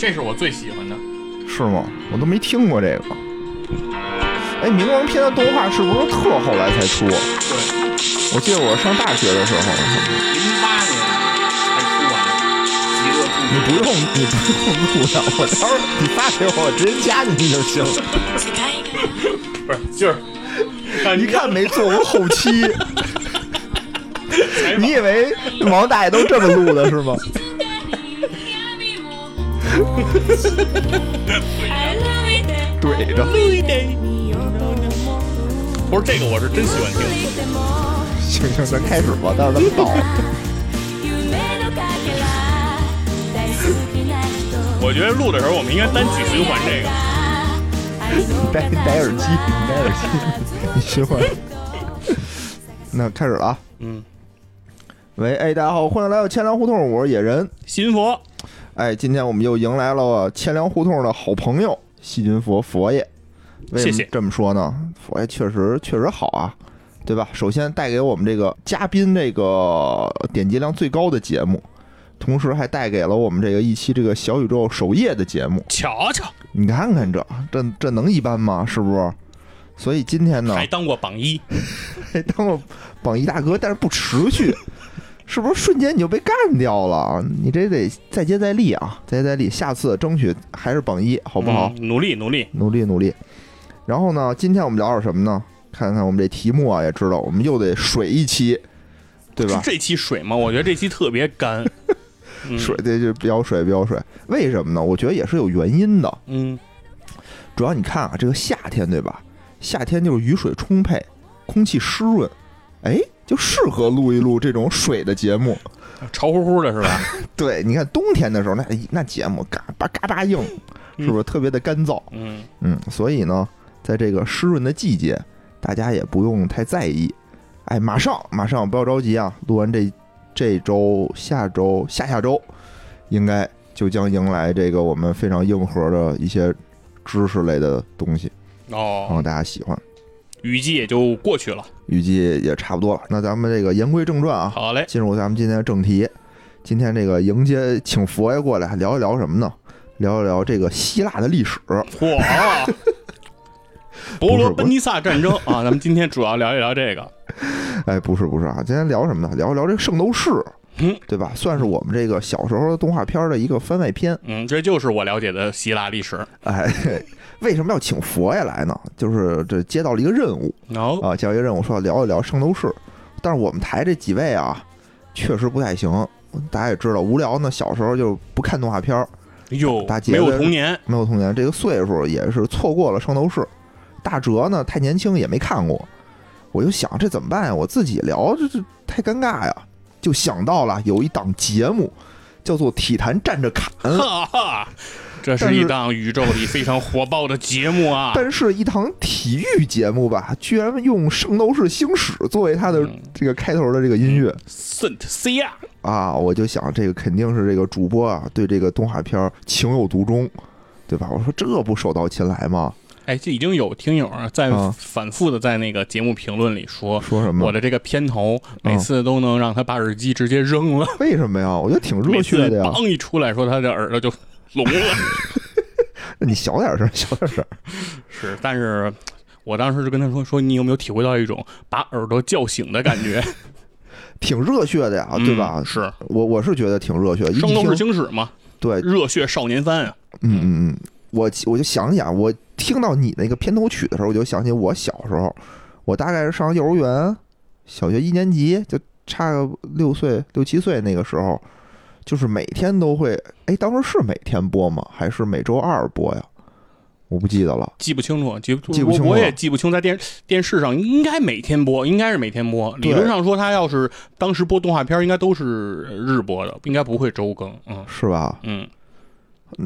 这是我最喜欢的。是吗？我都没听过这个。哎，冥王篇的动画是不是特后来才出？对，我记得我上大学的时候，零八年才出完，极乐你。不用你不用录了，我到时候你发给我，我直接加进去就行。不是，就是一看没做过后期，你以为王大爷都这么录的是吗？怼着，不是这个，我是真喜欢听。行行，咱开始吧，到时候咱们到。我觉得录的时候，我们应该单曲循环这个。戴戴耳机，戴耳机，你循环。那开始了啊！嗯，喂，哎，大家好，欢迎来到千粮胡同，我是野人。新佛，哎，今天我们又迎来了千粮胡同的好朋友细菌佛佛爷。为什么谢谢这么说呢？佛爷确实确实好啊，对吧？首先带给我们这个嘉宾这个点击量最高的节目，同时还带给了我们这个一期这个小宇宙首页的节目。瞧瞧，你看看这这这能一般吗？是不是？所以今天呢，还当过榜一，还当过榜一大哥，但是不持续，是不是瞬间你就被干掉了？你这得再接再厉啊，再接再厉，下次争取还是榜一，好不好？嗯努力努力。努力努力。然后呢，今天我们聊点什么呢？看看我们这题目啊，也知道我们又得水一期，对吧？这期水吗？我觉得这期特别干。嗯水这就比较水，比较水。为什么呢？我觉得也是有原因的。嗯，主要你看啊，这个夏天对吧？夏天就是雨水充沛，空气湿润，哎，就适合录一录这种水的节目。潮乎乎的是吧？对，你看冬天的时候，那那节目嘎巴嘎巴硬，是不是特别的干燥？嗯，嗯，所以呢，在这个湿润的季节，大家也不用太在意。哎，马上马上不要着急啊！录完这这周、下周、下下周，应该就将迎来这个我们非常硬核的一些知识类的东西，希哦让，大家喜欢。雨季也就过去了。雨季也差不多了。那咱们这个言归正传啊，好嘞，进入咱们今天的正题。今天这个迎接请佛爷过来聊一聊什么呢？聊一聊这个希腊的历史。嚯！伯罗奔尼撒战争啊，咱们今天主要聊一聊这个。哎，不是不是啊，今天聊什么呢？聊一聊这个圣斗士，嗯，对吧？算是我们这个小时候的动画片的一个番外篇。嗯，这就是我了解的希腊历史。哎，为什么要请佛爷来呢？就是这接到了一个任务哦，啊，接到一个任务说要聊一聊圣斗士。但是我们台这几位啊，确实不太行。大家也知道，无聊呢，小时候就不看动画片儿，哟大，姐没有童年。没有童年，这个岁数也是错过了圣斗士。大哲呢太年轻，也没看过。我就想这怎么办呀？我自己聊这这太尴尬呀！就想到了有一档节目叫做《体坛站着侃》，哈哈，这是一档宇宙里非常火爆的节目啊！但是一档体育节目吧，居然用《圣斗士星矢》作为它的嗯这个开头的这个音乐圣特西亚，啊！我就想这个肯定是这个主播啊对这个动画片情有独钟，对吧？我说这不手到擒来吗？哎，这已经有听友啊在啊反复的在那个节目评论里说，说什么？我的这个片头每次都能让他把耳机直接扔了，为什么呀？我觉得挺热血的呀！梆一出来说他的耳朵就聋了。你小点声，小点声。是，但是我当时就跟他说说，你有没有体会到一种把耳朵叫醒的感觉，挺热血的呀，对吧？嗯是我我是觉得挺热血圣斗士星矢》嘛，对，热血少年番啊。嗯嗯嗯，我我就想想，我听到你那个片头曲的时候，我就想起我小时候，我大概是上幼儿园，小学一年级，就差个六岁六七岁那个时候，就是每天都会，哎，当时是每天播吗？还是每周二播呀？我不记得了。记不清楚，记不记不清楚我我也记不清，在电电视上应该每天播，应该是每天播。理论上说，他要是当时播动画片，应该都是日播的，应该不会周更。嗯是吧？嗯，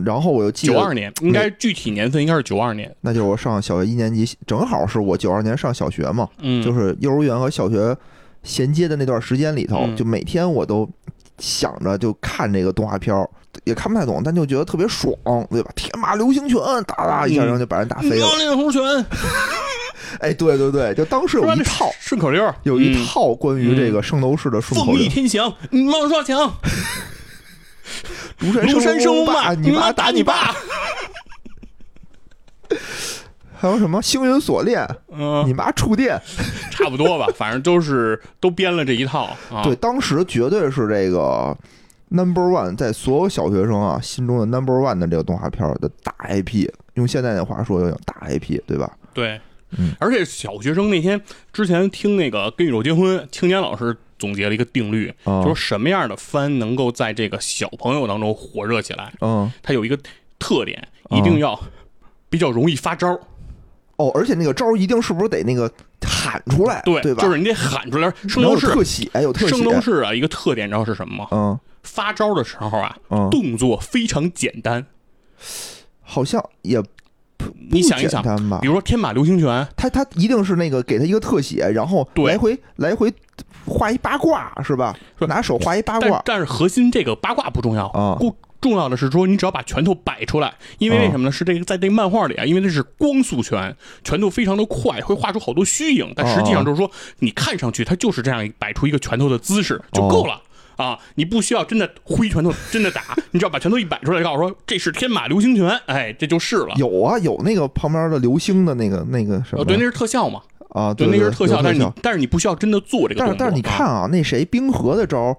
然后我又记得，九二年，应该具体年份应该是九二年。那就是我上小学一年级，正好是我九二年上小学嘛，嗯，就是幼儿园和小学衔接的那段时间里头，嗯就每天我都想着就看这个动画片儿，也看不太懂，但就觉得特别爽，对吧？天马流星拳，哒哒一下，嗯然后就把人打飞了。妙令猴拳，哎，对对对，就当时有一套，顺口溜，有一嗯套关于这个圣斗士的顺口溜凤翼，天翔，嗯冒刷墙。庐山升龙霸，你妈打你爸。还有什么星云锁链，嗯，你妈触电。差不多吧，反正都是都编了这一套啊。对，当时绝对是这个 number one，在所有小学生啊心中的 number one 的这个动画片的大 IP。用现在的话说，叫大 IP，对吧？对，嗯而且小学生那天之前听那个《跟宇宙结婚》，青年老师总结了一个定律，啊就是什么样的番能够在这个小朋友当中火热起来，嗯，它有一个特点，一定要比较容易发招。哦，而且那个招儿一定是不是得那个喊出来，对，对吧？就是你得喊出来。圣然后有斗士，特写，有特写，圣斗士啊，一个特点你知道是什么吗？嗯发招的时候啊，嗯，动作非常简单。好像也不你想一想，比？如说天马流星拳，他他一定是那个给他一个特写，然后对来回来回画一八卦是吧？是拿手画一八卦，但但是核心这个八卦不重要啊不重要的是说你只要把拳头摆出来，因为啊为什么呢？是这个在这个漫画里啊，因为那是光速拳，拳头非常的快，会画出好多虚影，但实际上就是说你看上去它就是这样摆出一个拳头的姿势就够了。啊，你不需要真的挥拳头，真的打，你只要把拳头一摆出来，告诉说这是天马流星拳，哎，这就是了。有啊有那个旁边的流星的那个那个什么哦，对，那是特效嘛，啊，对，对，那是特效，有但是你但是你不需要真的做这个。但是但是你看啊，那谁冰河的招，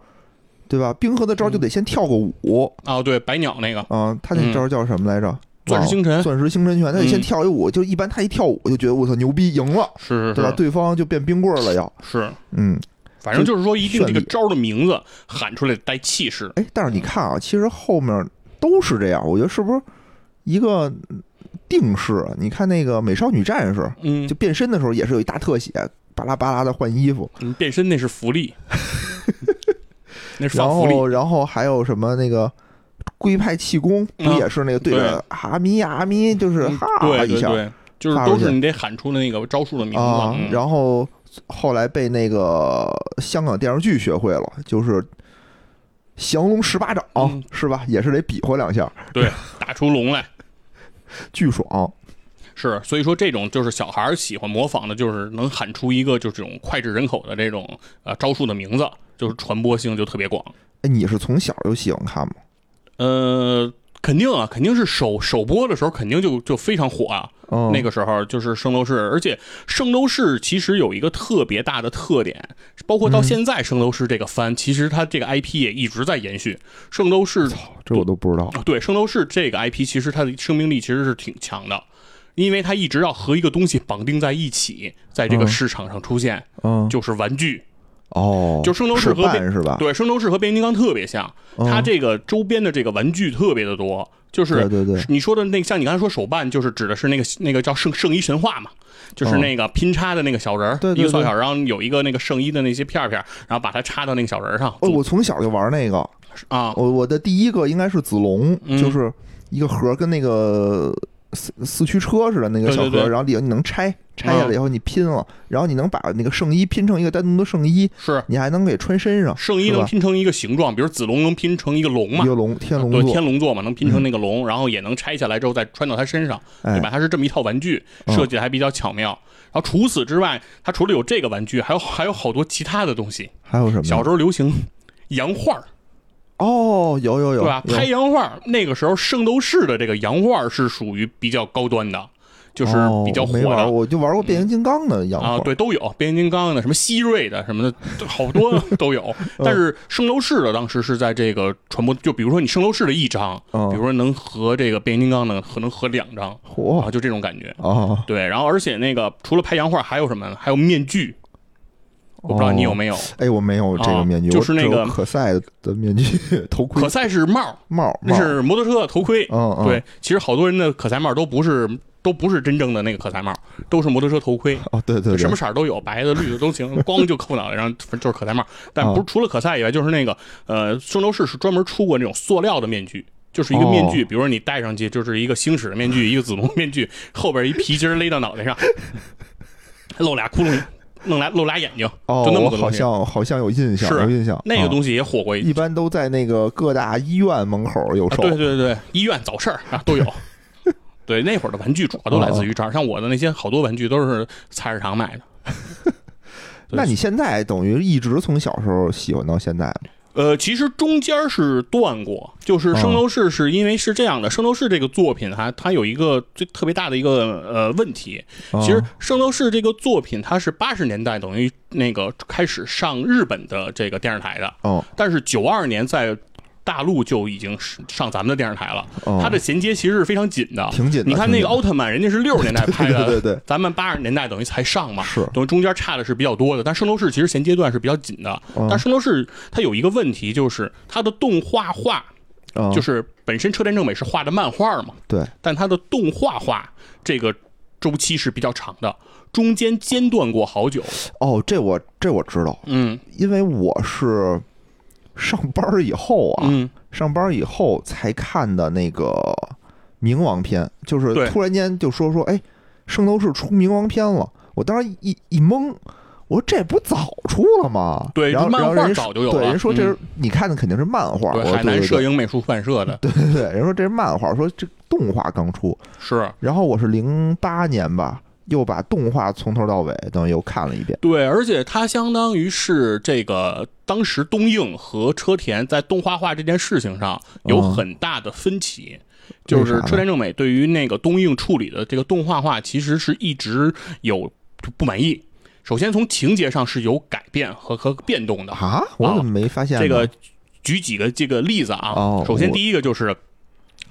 对吧？冰河的招就得先跳个舞啊，对，白鸟那个啊，他那招叫什么来着？钻石星辰钻石星辰拳，他得先嗯跳一舞，就一般他一跳舞就觉得我操牛逼，赢了，是是对对方就变冰棍儿了要，是，嗯，反正就是说一定这个招的名字喊出来带气势。哎，但是你看啊，其实后面都是这样，我觉得是不是一个定式啊？你看那个美少女战士，嗯就，变身的时候也是有一大特写，巴拉巴拉的换衣服，你变身那是福利，那是福利。后然后还有什么那个龟派气功，不嗯也是那个对着阿咪阿咪，就是嗯哈一下就是都是你得喊出的那个招数的名啊字。，嗯然后后来被那个香港电视剧学会了，就是降龙十八掌、嗯是吧？也是得比划两下，对，打出龙来。巨爽。是，所以说这种就是小孩儿喜欢模仿的，就是能喊出一个就是这种脍炙人口的这种呃招数的名字，就是传播性就特别广。哎，你是从小就喜欢看吗？呃，肯定啊，肯定是首首播的时候肯定就就非常火啊。嗯，那个时候就是《圣斗士》，而且《圣斗士》其实有一个特别大的特点，包括到嗯现在《圣斗士》这个番，其实它这个 IP 也一直在延续。《圣斗士》这我都不知道。啊对《圣斗士》这个 IP，其实它的生命力其实是挺强的，因为它一直要和一个东西绑定在一起，在这个嗯市场上出现，嗯，就是玩具。哦，就圣斗士和变是吧？对，《圣斗士》和变形金刚特别像，嗯它这个周边的这个玩具特别的多，就是对对对，你说的那个，像你刚才说手办，就是指的是那个那个叫圣圣衣神话嘛，就是那个拼插的那个小人儿，一个小小人，然后有一个那个圣衣的那些片儿片儿，然后把它插到那个小人儿上。哦，我从小就玩那个，啊，我我的第一个应该是子龙，嗯。就是一个盒跟那个四四驱车似的那个小盒，对对对然后里头你能拆，拆下来以后你拼了，然后你能把那个圣衣拼成一个单独的圣衣，是你还能给穿身上，圣衣能拼成一个形状，比如子龙能拼成一个龙嘛一，个龙天龙对，天龙座嘛，能拼成那个龙，然后也能拆下来之后再穿到他身上，哎对吧？它是这么一套玩具，嗯设计的还比较巧妙。然后除此之外，它除了有这个玩具，还有还有好多其他的东西。还有什么？小时候流行洋画儿，哦，有有有，对吧？拍洋画儿，那个时候圣斗士的这个洋画儿是属于比较高端的，就是比较哦火的。我就玩过变形金刚的洋啊，对，都有变形金刚的，什么希瑞的，什么的，好多 都有。嗯但是圣斗士的当时是在这个传播，就比如说你圣斗士的一张，嗯比如说能和这个变形金刚的可能合两张啊，就这种感觉。啊！对，然后而且那个除了拍洋画，还有什么呢？还有面具，我不知道你有没有。哎，我没有这个啊面具，就是那个可赛的面具、头盔可、赛是帽，帽，那是摩托车的头盔。嗯嗯，对，其实好多人的可赛帽都不是都不是真正的那个可赛帽，都是摩托车头盔。哦，对对对，什么色儿都有，白的、绿的都行，光就扣脑袋上就是可赛帽。但啊不是除了可赛以外，就是那个呃，圣斗士是专门出过那种塑料的面具，就是一个面具，哦比如说你戴上去就是一个星矢的面具，一个子龙面具，后边一皮筋勒到脑袋上，露俩窟窿，弄俩露俩眼睛，哦，就那么我好东西。像好像有印象，是有印象。啊那个东西也火过一一般都在那个各大医院门口有啊，售。对对对，医院早市儿 啊都有。对，那会儿的玩具主要都来自于这儿，像我的那些好多玩具都是菜市场买的。对那你现在等于一直从小时候喜欢到现在吗？呃，其实中间是断过，就是《圣斗士》是因为是这样的，《圣斗士》这个作品它它有一个最特别大的一个呃问题，其实《圣斗士》这个作品它是八十年代等于那个开始上日本的这个电视台的，哦，但是九二年在大陆就已经是上咱们的电视台了，哦。它的衔接其实是非常紧的，挺紧的你看那个奥特曼，人家是六十年代拍的，对对对对咱们八十年代等于才上嘛，是。等于中间差的是比较多的。但圣斗士其实衔接段是比较紧的，嗯但圣斗士它有一个问题，就是它的动画化，嗯就是本身车田正美是画的漫画嘛，对，但它的动画化这个周期是比较长的，中间间断过好久。哦，这我这我知道，嗯。因为我是上班以后啊，嗯，上班以后才看的那个冥王篇，就是突然间就说说，哎，圣斗士出冥王篇了，我当时一一懵，我说这不早出了吗？对然后漫画然后人早就有了。对，人说这是、嗯你看的肯定是漫画，海南摄影美术出版社的，对对对，人说这是漫画，说这动画刚出，是。然后我是零八年吧，又把动画从头到尾等于又看了一遍。对，而且它相当于是这个当时东映和车田在动画化这件事情上有嗯很大的分歧。就是车田正美对于那个东映处理的这个动画化，其实是一直有不满意。首先从情节上是有改变和和变动的。啊，我怎么没发现呢这个举几个这个例子啊。哦首先第一个就是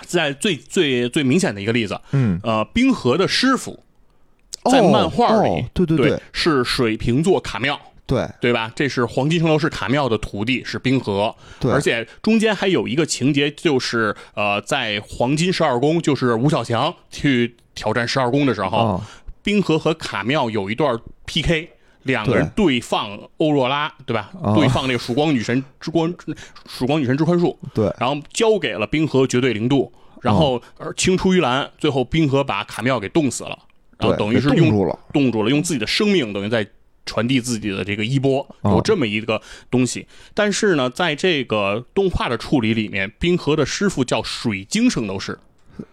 在最最最明显的一个例子，嗯，呃，冰河的师傅在哦漫画里，哦对对对对是水瓶座卡妙。对对吧？这是黄金圣斗士卡妙的徒弟，是冰河。对，而且中间还有一个情节，就是呃，在黄金十二宫，就是吴小强去挑战十二宫的时候，啊，冰河和卡妙有一段 PK，两个人对放欧若拉，对吧？啊对放那个曙光女神之光，曙光女神之宽恕，对，然后交给了冰河绝对零度，然后而青出于蓝，最后冰河把卡妙给冻死了，然后等于是用冻住了冻住了，用自己的生命等于在传递自己的这个衣钵，哦有这么一个东西。但是呢，在这个动画的处理里面，冰河的师傅叫水晶圣斗士，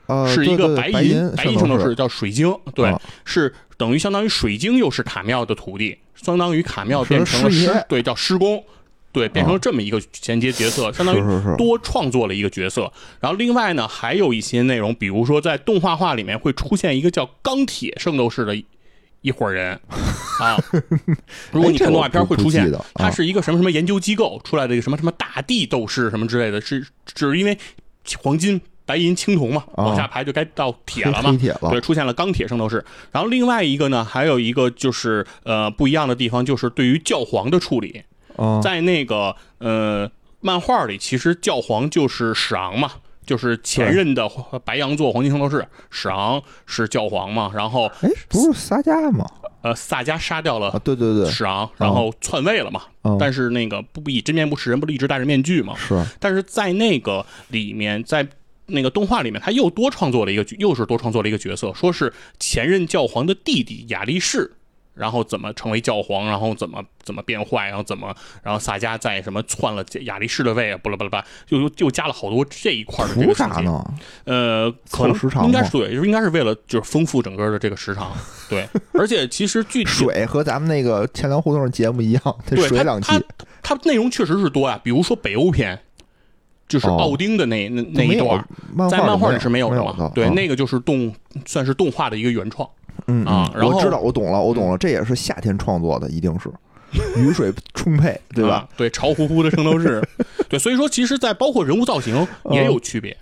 呃，是一个白银白银圣斗士，叫水晶，对啊，是等于相当于水晶又是卡妙的徒弟，相当于卡妙变成了师对，叫师公。对，变成了这么一个衔接角色，相当于多创作了一个角色。然后另外呢，还有一些内容，比如说在动画化里面会出现一个叫钢铁圣斗士的一一伙人啊。如果你看动画片会出现哎这我不不记得，它啊是一个什么什么研究机构出来的一个什么什么大地斗士什么之类的，是只是因为黄金、白银、青铜嘛，啊往下排就该到铁了嘛黑。铁了对，，出现了钢铁圣斗士。然后另外一个呢，还有一个就是呃不一样的地方，就是对于教皇的处理。啊，在那个呃漫画里，其实教皇就是史昂嘛，就是前任的白羊座黄金圣斗士，史昂是教皇嘛。然后哎，不是撒加吗？呃萨迦杀掉啊，了对对对，史昂，然后篡位了嘛。嗯但是那个不以真面目示人，不是一直戴着面具嘛？是但是在那个里面，在那个动画里面，他又多创作了一个，又是多创作了一个角色，说是前任教皇的弟弟亚力士，然后怎么成为教皇，然后怎么怎么变坏，然后怎么，然后萨迦在什么篡了亚力士的位啊，巴拉巴拉巴拉，又又又加了好多这一块的这图个情节。啥呢？呃，可能时长应该是对，应该是为了就是丰富整个的这个时长，对，而且其实具体水和咱们那个钱粮胡同节目一样，它对它水两期它它内容确实是多呀、比如说北欧篇，就是哦奥丁的那、那那一段，漫在漫画里是没有有的嘛？对，啊那个就是动算是动画的一个原创。嗯啊然后知道，我懂了，我懂了，这也是夏天创作的，一定是 雨水充沛，对吧啊？？对，潮乎乎的圣斗士，对，所以说其实，在包括人物造型也有区别。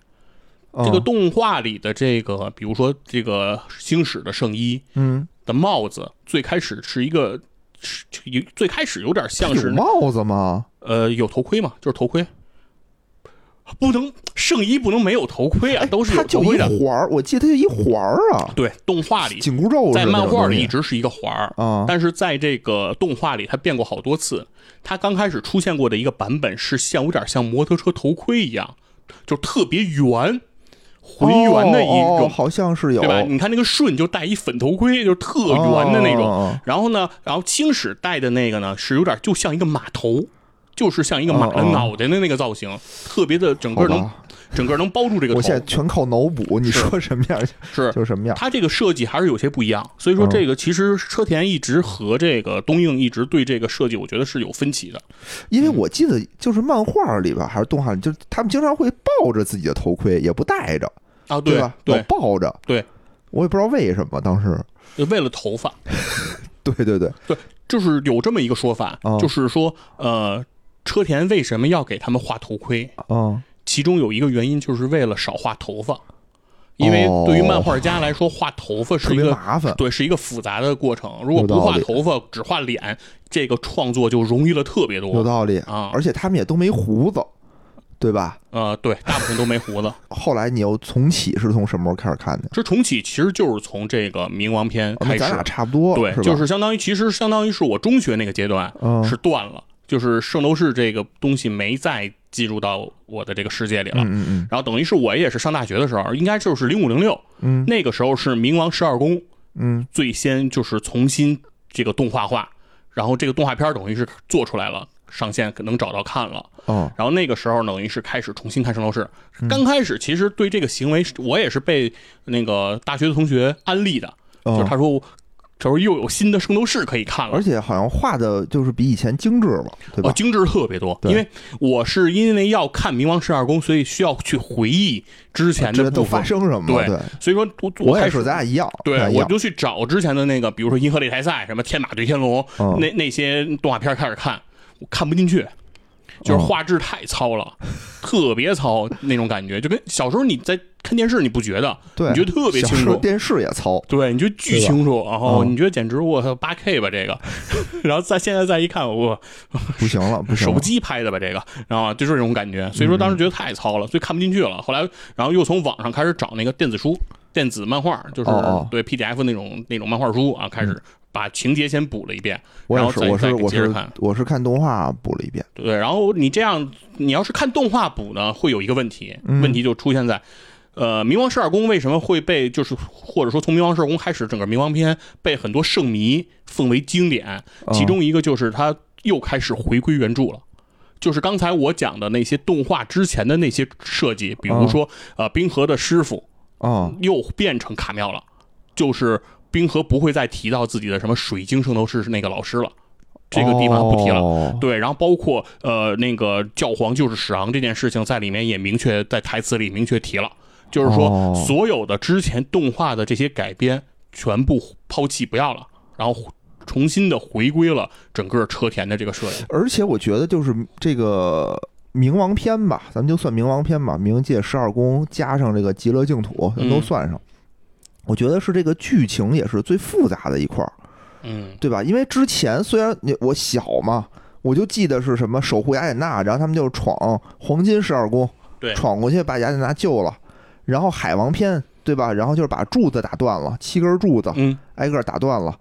这个嗯动画里的这个，比如说这个星矢的圣衣嗯，的帽子，最开始是一个，是有最开始有点像是帽子吗？呃有头盔嘛，就是头盔。不能圣衣不能没有头盔啊，都是有它就一头盔的。环儿，我记得它就一环儿啊，对，动画里紧箍咒在漫画里一直是一个环儿，啊，但是在这个动画里，它变过好多次。它刚开始出现过的一个版本是像有点像摩托车头盔一样，就特别圆、浑圆的一种，哦哦好像是有对吧？你看那个顺就戴一粉头盔，就是特圆的那种。然后呢，然后青史戴的那个呢是有点就像一个马头，就是像一个马脑袋的那个造型，特别的整个能，整个能包住这个头。我现在全靠脑补，你说什么样 是就什么样。它这个设计还是有些不一样，所以说嗯这个其实车田一直和这个东映一直对这个设计，我觉得是有分歧的。因为我记得就是漫画里边还是动画里，就是他们经常会抱着自己的头盔，也不戴着，啊，对吧？对老，抱着。对，我也不知道为什么当时。为了头发，对 对对，对就是有这么一个说法，哦就是说，呃，车田为什么要给他们画头盔？嗯，其中有一个原因就是为了少画头发，因为对于漫画家来说，画头发是一个麻烦。对，是一个复杂的过程。如果不画头发，只画脸，这个创作就容易了特别多有道理啊。而且他们也都没胡子，对吧？呃，对，大部分都没胡子。后来你又重启是从什么时候开始看的？这重启其实就是从这个冥王篇开始哦咱，俩差不多，对，就是相当于其实相当于是我中学那个阶段嗯是断了，就是圣斗士这个东西没再进入到我的这个世界里了。嗯嗯然后等于是我也是上大学的时候，应该就是零五零六，嗯那个时候是冥王十二宫嗯最先就是重新这个动画化，然后这个动画片等于是做出来了，上线能找到看了。嗯哦然后那个时候等于是开始重新看《圣斗士》，嗯刚开始其实对这个行为，我也是被那个大学的同学安利的，就他说。他说又有新的圣斗士可以看了，而且好像画的就是比以前精致了，对吧哦，？精致特别多。因为我是因为要看《冥王十二宫》，所以需要去回忆之前的部分，发生什么？对对，所以说我开始我也是，咱俩一样，对我就去找之前的那个，比如说《银河擂台赛》什么《天马对天龙》嗯那那些动画片开始看，我看不进去，就是嗯画质太糙了，特别糙那种感觉，就跟小时候你在看电视你不觉得，对，你觉得特别清楚。电视也糙，对，你觉得巨清楚，然后嗯你觉得简直我操八 K 吧这个，然后再现在再一看，我不行了，不行手。机拍的吧这个，然后就是这种感觉，所以说当时觉得太糙了，所以看不进去了。后来，然后又从网上开始找那个电子书、电子漫画，就是对 PDF 那种那种漫画书啊，开始把情节先补了一遍，然后再再我是我是接着看。我是看动画补了一遍，对，然后你这样，你要是看动画补呢，会有一个问题，嗯问题就出现在。呃，冥王十二宫为什么会被就是或者说从冥王十二宫开始，整个冥王篇被很多圣迷奉为经典？嗯其中一个就是他又开始回归原著了。就是刚才我讲的那些动画之前的那些设计，比如说、呃，冰河的师傅啊又变成卡妙了，就是冰河不会再提到自己的什么水晶圣斗士是那个老师了，这个地方不提了。哦对，然后包括呃那个教皇就是史昂这件事情，在里面也明确在台词里明确提了，就是说、哦所有的之前动画的这些改编全部抛弃不要了，然后重新的回归了整个车田的这个设定。而且我觉得就是这个冥王篇吧，咱们就算冥王篇吧，冥界十二宫加上这个极乐净土，咱都嗯算上。我觉得是这个剧情也是最复杂的一块儿，嗯，对吧？因为之前虽然你我小嘛，我就记得是什么守护雅典娜，然后他们就闯黄金十二宫，对闯过去把雅典娜救了，然后海王篇，对吧？然后就是把柱子打断了，七根柱子嗯，挨个打断了，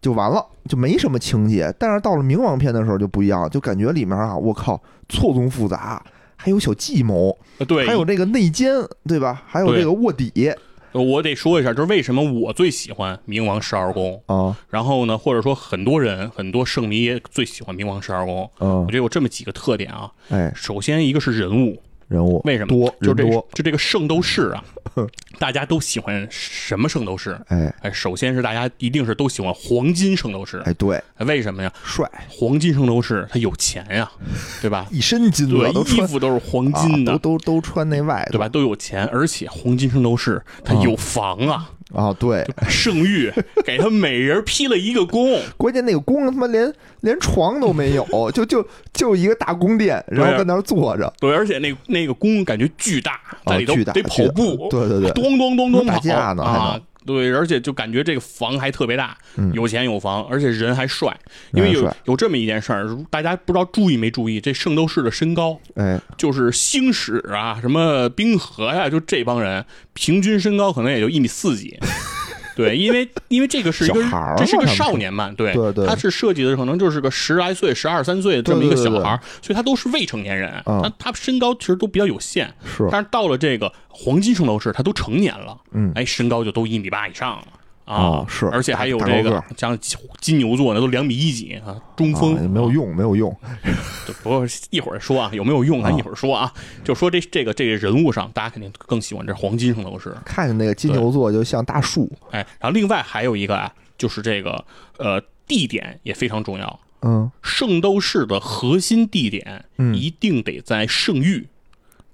就完了，就没什么情节。但是到了冥王篇的时候就不一样，就感觉里面啊，我靠，错综复杂，还有小计谋，呃对，还有这个内奸，对吧？还有这个卧底我得说一下，就是为什么我最喜欢冥王十二宫。啊，然后呢，或者说很多人很多圣迷也最喜欢冥王十二宫。嗯我觉，得有这么几个特点啊。哎，首先一个是人物，人物为什么多就这多？就这个圣斗士啊，大家都喜欢什么圣斗士？哎哎，首先是大家一定是都喜欢黄金圣斗士，哎，对，为什么呀？帅，黄金圣斗士他有钱呀，对吧？一身金对了，都，衣服都是黄金的，啊、都都都穿那外头对吧？都有钱，而且黄金圣斗士他有房啊，啊，对，圣域给他每人批了一个宫，关键那个宫他妈连连床都没有，就就就一个大宫殿，然后在那儿坐着，对，而且那那个宫感觉巨大，在里头啊巨大得跑步，对对对，咚咚咚咚打架呢还能啊。对，而且就感觉这个房还特别大，嗯有钱有房，而且人还帅。因为有有这么一件事儿，大家不知道注意没注意，这圣斗士的身高，哎，就是星矢啊，什么冰河呀、就这帮人平均身高可能也就一米四几。对，因为因为这个是一个这是个少年漫，对对对他是设计的可能就是个十来岁、十二三岁这么一个小孩儿，所以他都是未成年人，嗯。他他身高其实都比较有限。是，但是到了这个黄金圣斗士，他都成年了，嗯。哎，身高就都一米八以上了啊哦，是而且还有这个像金牛座那都两米一几啊，中锋、啊没有用，没有用。就不过一会儿说啊，有没有用咱一会儿说啊。就说这这个这个人物上，大家肯定更喜欢这黄金圣斗士。看见那个金牛座就像大树，哎，然后另外还有一个啊，就是这个呃地点也非常重要。嗯圣斗士的核心地点嗯一定得在圣域，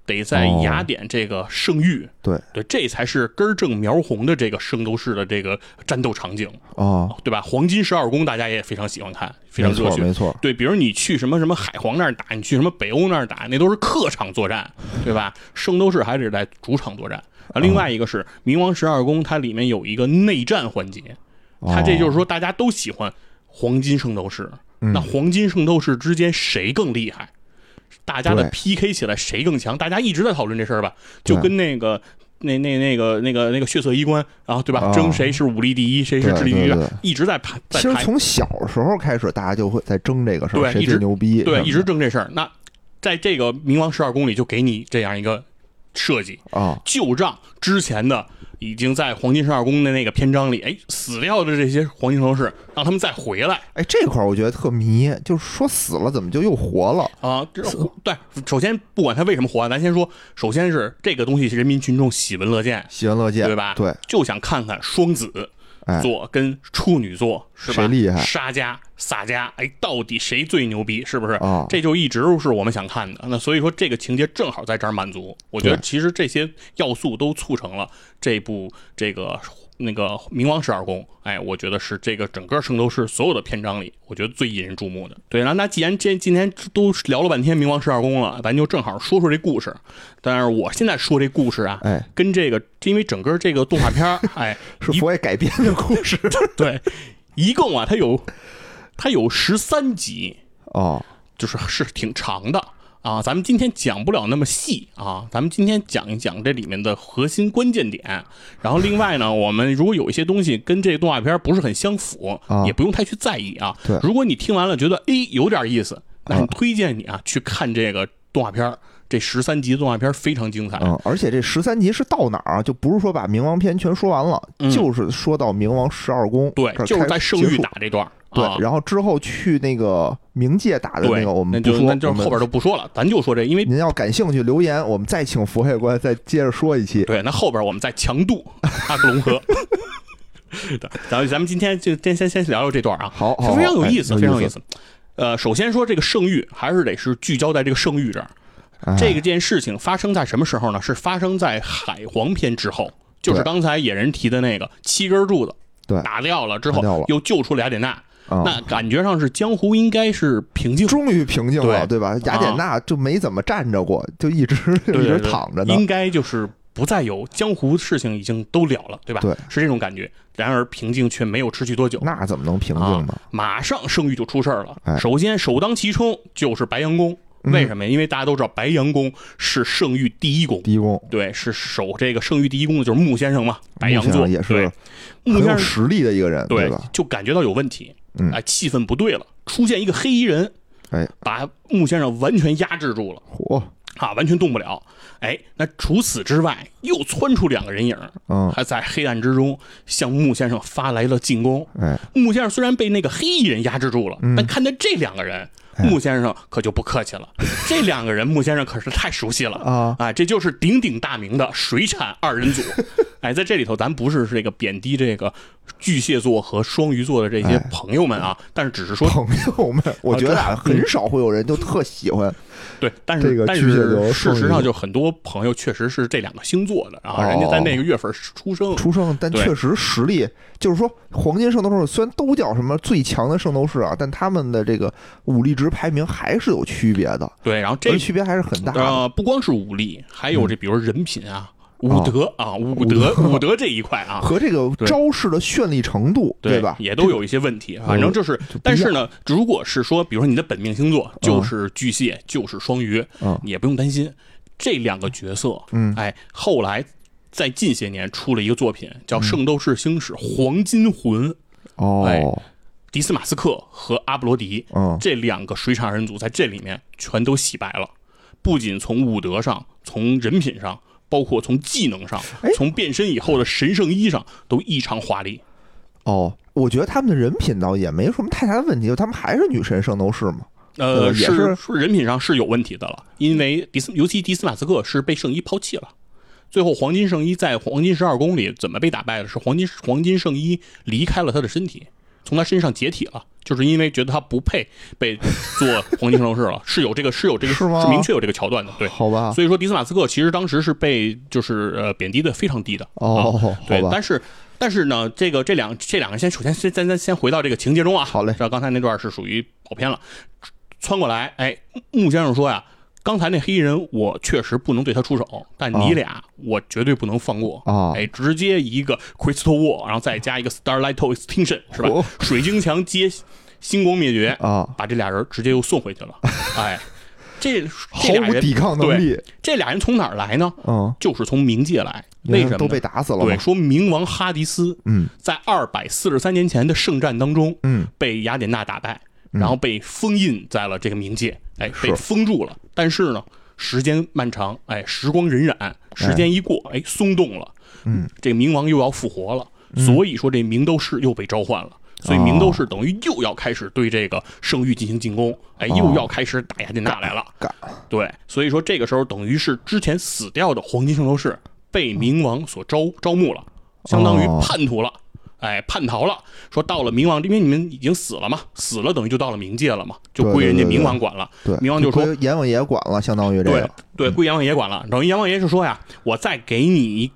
得在哦雅典这个圣域。对对，这才是根正苗红的这个圣斗士的这个战斗场景，哦，对吧？黄金十二宫大家也非常喜欢看，非常热血。没错，对，比如你去什么什么海皇那儿打，你去什么北欧那儿打，那都是客场作战，对吧？圣斗士还得在主场作战。啊，另外一个是冥王十二宫，它里面有一个内战环节，它这就是哦说大家都喜欢黄金圣斗士，嗯那黄金圣斗士之间谁更厉害？大家的 PK 起来谁更强？大家一直在讨论这事儿吧，就跟那个。那那那个那个那个血色衣冠，然后对吧？哦争谁是武力第一，谁是智力第一一直在排。其实从小时候开始，大家就会在争这个事儿，谁对一直最牛逼？对，一直争这事儿。那在这个冥王十二宫里，就给你这样一个设计，啊，就让之前的已经在黄金十二宫的那个篇章里，哎，死掉的这些黄金圣斗士，让他们再回来哎，这块儿我觉得特迷，就是说死了怎么就又活了？啊。这对，首先不管他为什么活，咱先说，首先是这个东西是人民群众喜闻乐见，喜闻乐见，对吧？对，就想看看双子哎，座跟处女座是吧？谁厉害沙加、撒加，哎，到底谁最牛逼？是不是？啊这就一直是我们想看的。那所以说，这个情节正好在这儿满足。我觉得其实这些要素都促成了这部这个那个冥王十二宫。哎，我觉得是这个整个圣斗士所有的篇章里，我觉得最引人注目的。对，那那既然这今天都聊了半天冥王十二宫了，咱就正好说说这故事。但是我现在说这故事啊，哎，跟这个因为整个这个动画片儿，哎，是佛爷改编的故事 对，一共啊，它有它有十三集，哦，就是是挺长的啊。咱们今天讲不了那么细啊，咱们今天讲一讲这里面的核心关键点。然后另外呢，我们如果有一些东西跟这个动画片不是很相符，啊也不用太去在意啊。对如果你听完了觉得诶有点意思，那很啊推荐你啊去看这个动画片儿。这十三集动画片非常精彩，嗯，而且这十三集是到哪儿啊？就不是说把冥王篇全说完了，嗯就是说到冥王十二宫，对就是在圣域打这段对啊，然后之后去那个冥界打的，那个，我们那不说，就那就后边就不说了，咱就说这，因为您要感兴趣留言，我们再请佛爷过来再接着说一期。对，那后边我们再强度阿克隆河。对，咱们咱们今天就先先先聊聊这段啊，好，好，非常有哎意思。非常有意思。呃，首先说这个圣域，还是得是聚焦在这个圣域这儿。哎这个件事情发生在什么时候呢？是发生在海皇篇之后，就是刚才野人提的那个七根柱子对打掉了之后又救出了雅典娜，啊，那感觉上是江湖应该是平静，终于平静了，对对吧？雅典娜就没怎么站着过，就一直 一直躺着呢。应该就是不再有江湖事情已经都了了，对吧？对，是这种感觉。然而平静却没有持续多久，那怎么能平静呢？马上圣域就出事儿了。哎首先首当其冲就是白羊宫，嗯为什么呀？因为大家都知道白羊宫是圣域第一宫。第一宫，对，是守这个圣域第一宫的就是穆先生嘛，白羊座也是对木很有先生实力的一个人，对吧？就感觉到有问题，嗯哎，气氛不对了，出现一个黑衣人，哎，把穆先生完全压制住了。嚯，啊，完全动不了。哎，那除此之外，又窜出两个人影，嗯，还在黑暗之中向穆先生发来了进攻。哎，穆先生虽然被那个黑衣人压制住了，嗯但看见这两个人，哎穆先生可就不客气了。这两个人，穆先生可是太熟悉了啊！哎！这就是鼎鼎大名的水产二人组。哎，在这里头，咱不是这个贬低这个巨蟹座和双鱼座的这些哎朋友们啊，但是只是说朋友们，我觉得啊，很少会有人就特喜欢对，但这个是但巨蟹座是事实上，就很多朋友确实是这两个星座的然后人家在那个月份出生，出生，但确实实力就是说，黄金圣斗士虽然都叫什么最强的圣斗士啊，但他们的这个武力值排名还是有区别的，对，然后这个区别还是很大的。呃不光是武力，还有这比如人品啊、武哦。德啊、武德、武德这一块啊。和这个招式的绚丽程度，对吧？也都有一些问题，反正就是但是呢，如果是说，比如说你的本命星座就是巨蟹，就是双鱼，嗯。也不用担心这两个角色，嗯。哎，后来在近些年出了一个作品叫《嗯。圣斗士星矢黄金魂》，哎哦，迪斯马斯克和阿布罗迪，嗯，这两个水产人组在这里面全都洗白了，不仅从武德上，从人品上，包括从技能上哎，从变身以后的神圣衣上都异常华丽。哦，我觉得他们的人品倒也没什么太大的问题，就他们还是女神圣斗士嘛。呃，是是人品上是有问题的了，因为迪斯，尤其迪斯马斯克是被圣衣抛弃了。最后，黄金圣衣在黄金十二宫里怎么被打败的？是黄金黄金圣衣离开了他的身体，从他身上解体了，就是因为觉得他不配被做黄金圣斗士了。是有这个，是有这个，是吗明确有这个桥段的。对，好吧，所以说迪斯马斯克其实当时是被就是呃贬低的非常低的。哦，啊，，对但是但是呢，这个这两这两个先首先先咱咱先回到这个情节中啊。好嘞这刚才那段是属于跑偏了，穿过来，哎，穆先生说呀。刚才那黑衣人，我确实不能对他出手，但你俩我绝对不能放过。啊。哎，直接一个 Crystal Wall，然后再加一个 Starlight Extinction，是吧？哦。水晶墙接星光灭绝，啊，把这俩人直接又送回去了。哎，这毫这俩人无抵抗能对力，这俩人从哪儿来呢？嗯，就是从冥界来。为什么？都被打死了对，说冥王哈迪斯嗯。在二百四十三年前的圣战当中嗯。被雅典娜打败，嗯然后被封印在了这个冥界，哎，被封住了。但是呢，时间漫长，哎，时光荏苒，时间一过，哎，松动了，嗯，这个冥王又要复活了，所以说这冥斗士又被召唤了。所以冥斗士等于又要开始对这个圣域进行进攻，哎，哦。又要开始打雅典娜来了。对，所以说这个时候等于是之前死掉的黄金圣斗士被冥王所招招募了，相当于哦。叛徒了，哎，叛逃了。说到了冥王，因为你们已经死了嘛，死了等于就到了冥界了嘛，就归人家冥王管了。对，冥王就说归阎王爷管了，相当于这对个对，归阎王爷管了。等于阎王爷是说呀，我再给你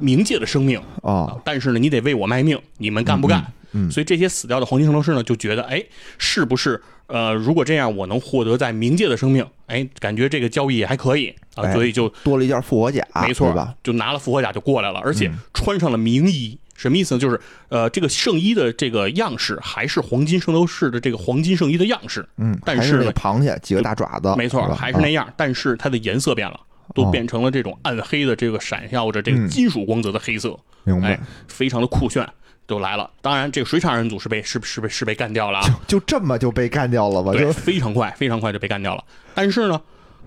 冥界的生命，啊，但是呢，你得为我卖命，你们干不干？嗯嗯所以这些死掉的黄金圣斗士呢，就觉得，哎，是不是呃，如果这样，我能获得在冥界的生命，哎，感觉这个交易也还可以啊，哎所以就多了一件复活甲，没错吧？，就拿了复活甲就过来了，而且嗯穿上了冥衣。什么意思呢？就是呃，这个圣衣的这个样式还是黄金圣斗士的这个黄金圣衣的样式，嗯，但是呢螃蟹几个大爪子，没错是，还是那样，但是它的颜色变了，都哦变成了这种暗黑的这个闪耀着这个嗯金属光泽的黑色，明白哎？，非常的酷炫，就来了。当然，这个水场人组是被是是被是被干掉了啊，就这么就被干掉了吧？对，就 非常快，非常快就被干掉了。但是呢，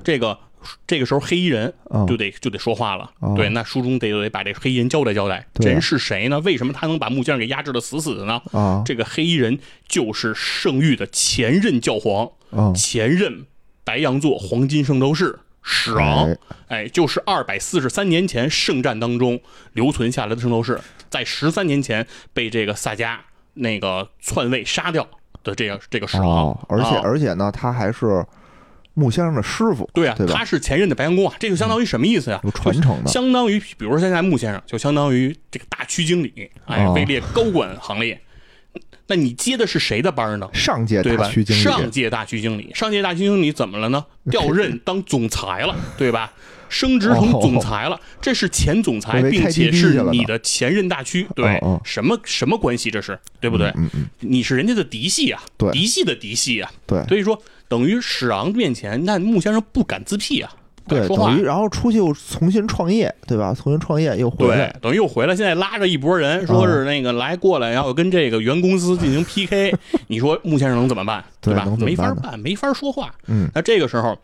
这个这个时候黑衣人嗯就得就得说话了，哦对，那书中得得把这黑衣人交代。交代，这人是谁呢？为什么他能把木匠给压制的死死的呢？啊。这个黑衣人就是圣域的前任教皇，啊。前任白羊座黄金圣斗士史昂。哎，哎，就是二百四十三年前圣战当中留存下来的圣斗士，在十三年前被这个萨迦那个篡位杀掉的这个这个史昂，哦，而且啊。而且呢，他还是木先生的师傅，对啊，对他是前任的白羊宫啊，这就相当于什么意思呀、有传承的，相当于，比如说现在穆先生，就相当于这个大区经理，哎，哦位列高管行列。那你接的是谁的班呢？上届对吧大区？经理，上届大区经理，上届大区经理怎么了呢？调任当总裁了，对吧？升职成总裁了，这是前总裁，并且是你的前任大区，对什么什么关系？这是对不对？嗯嗯，你是人家的嫡系啊，嫡系的嫡系啊，对所以说等于史昂面前，那穆先生不敢自辟啊，不敢对，说话等于。然后出去又重新创业，对吧？重新创业又回对来，，等于又回来，现在拉着一拨人，说是那个来过来，然后跟这个原公司进行 PK。你说穆先生能怎么办？对吧？没法办，没法说话。嗯，那这个时候，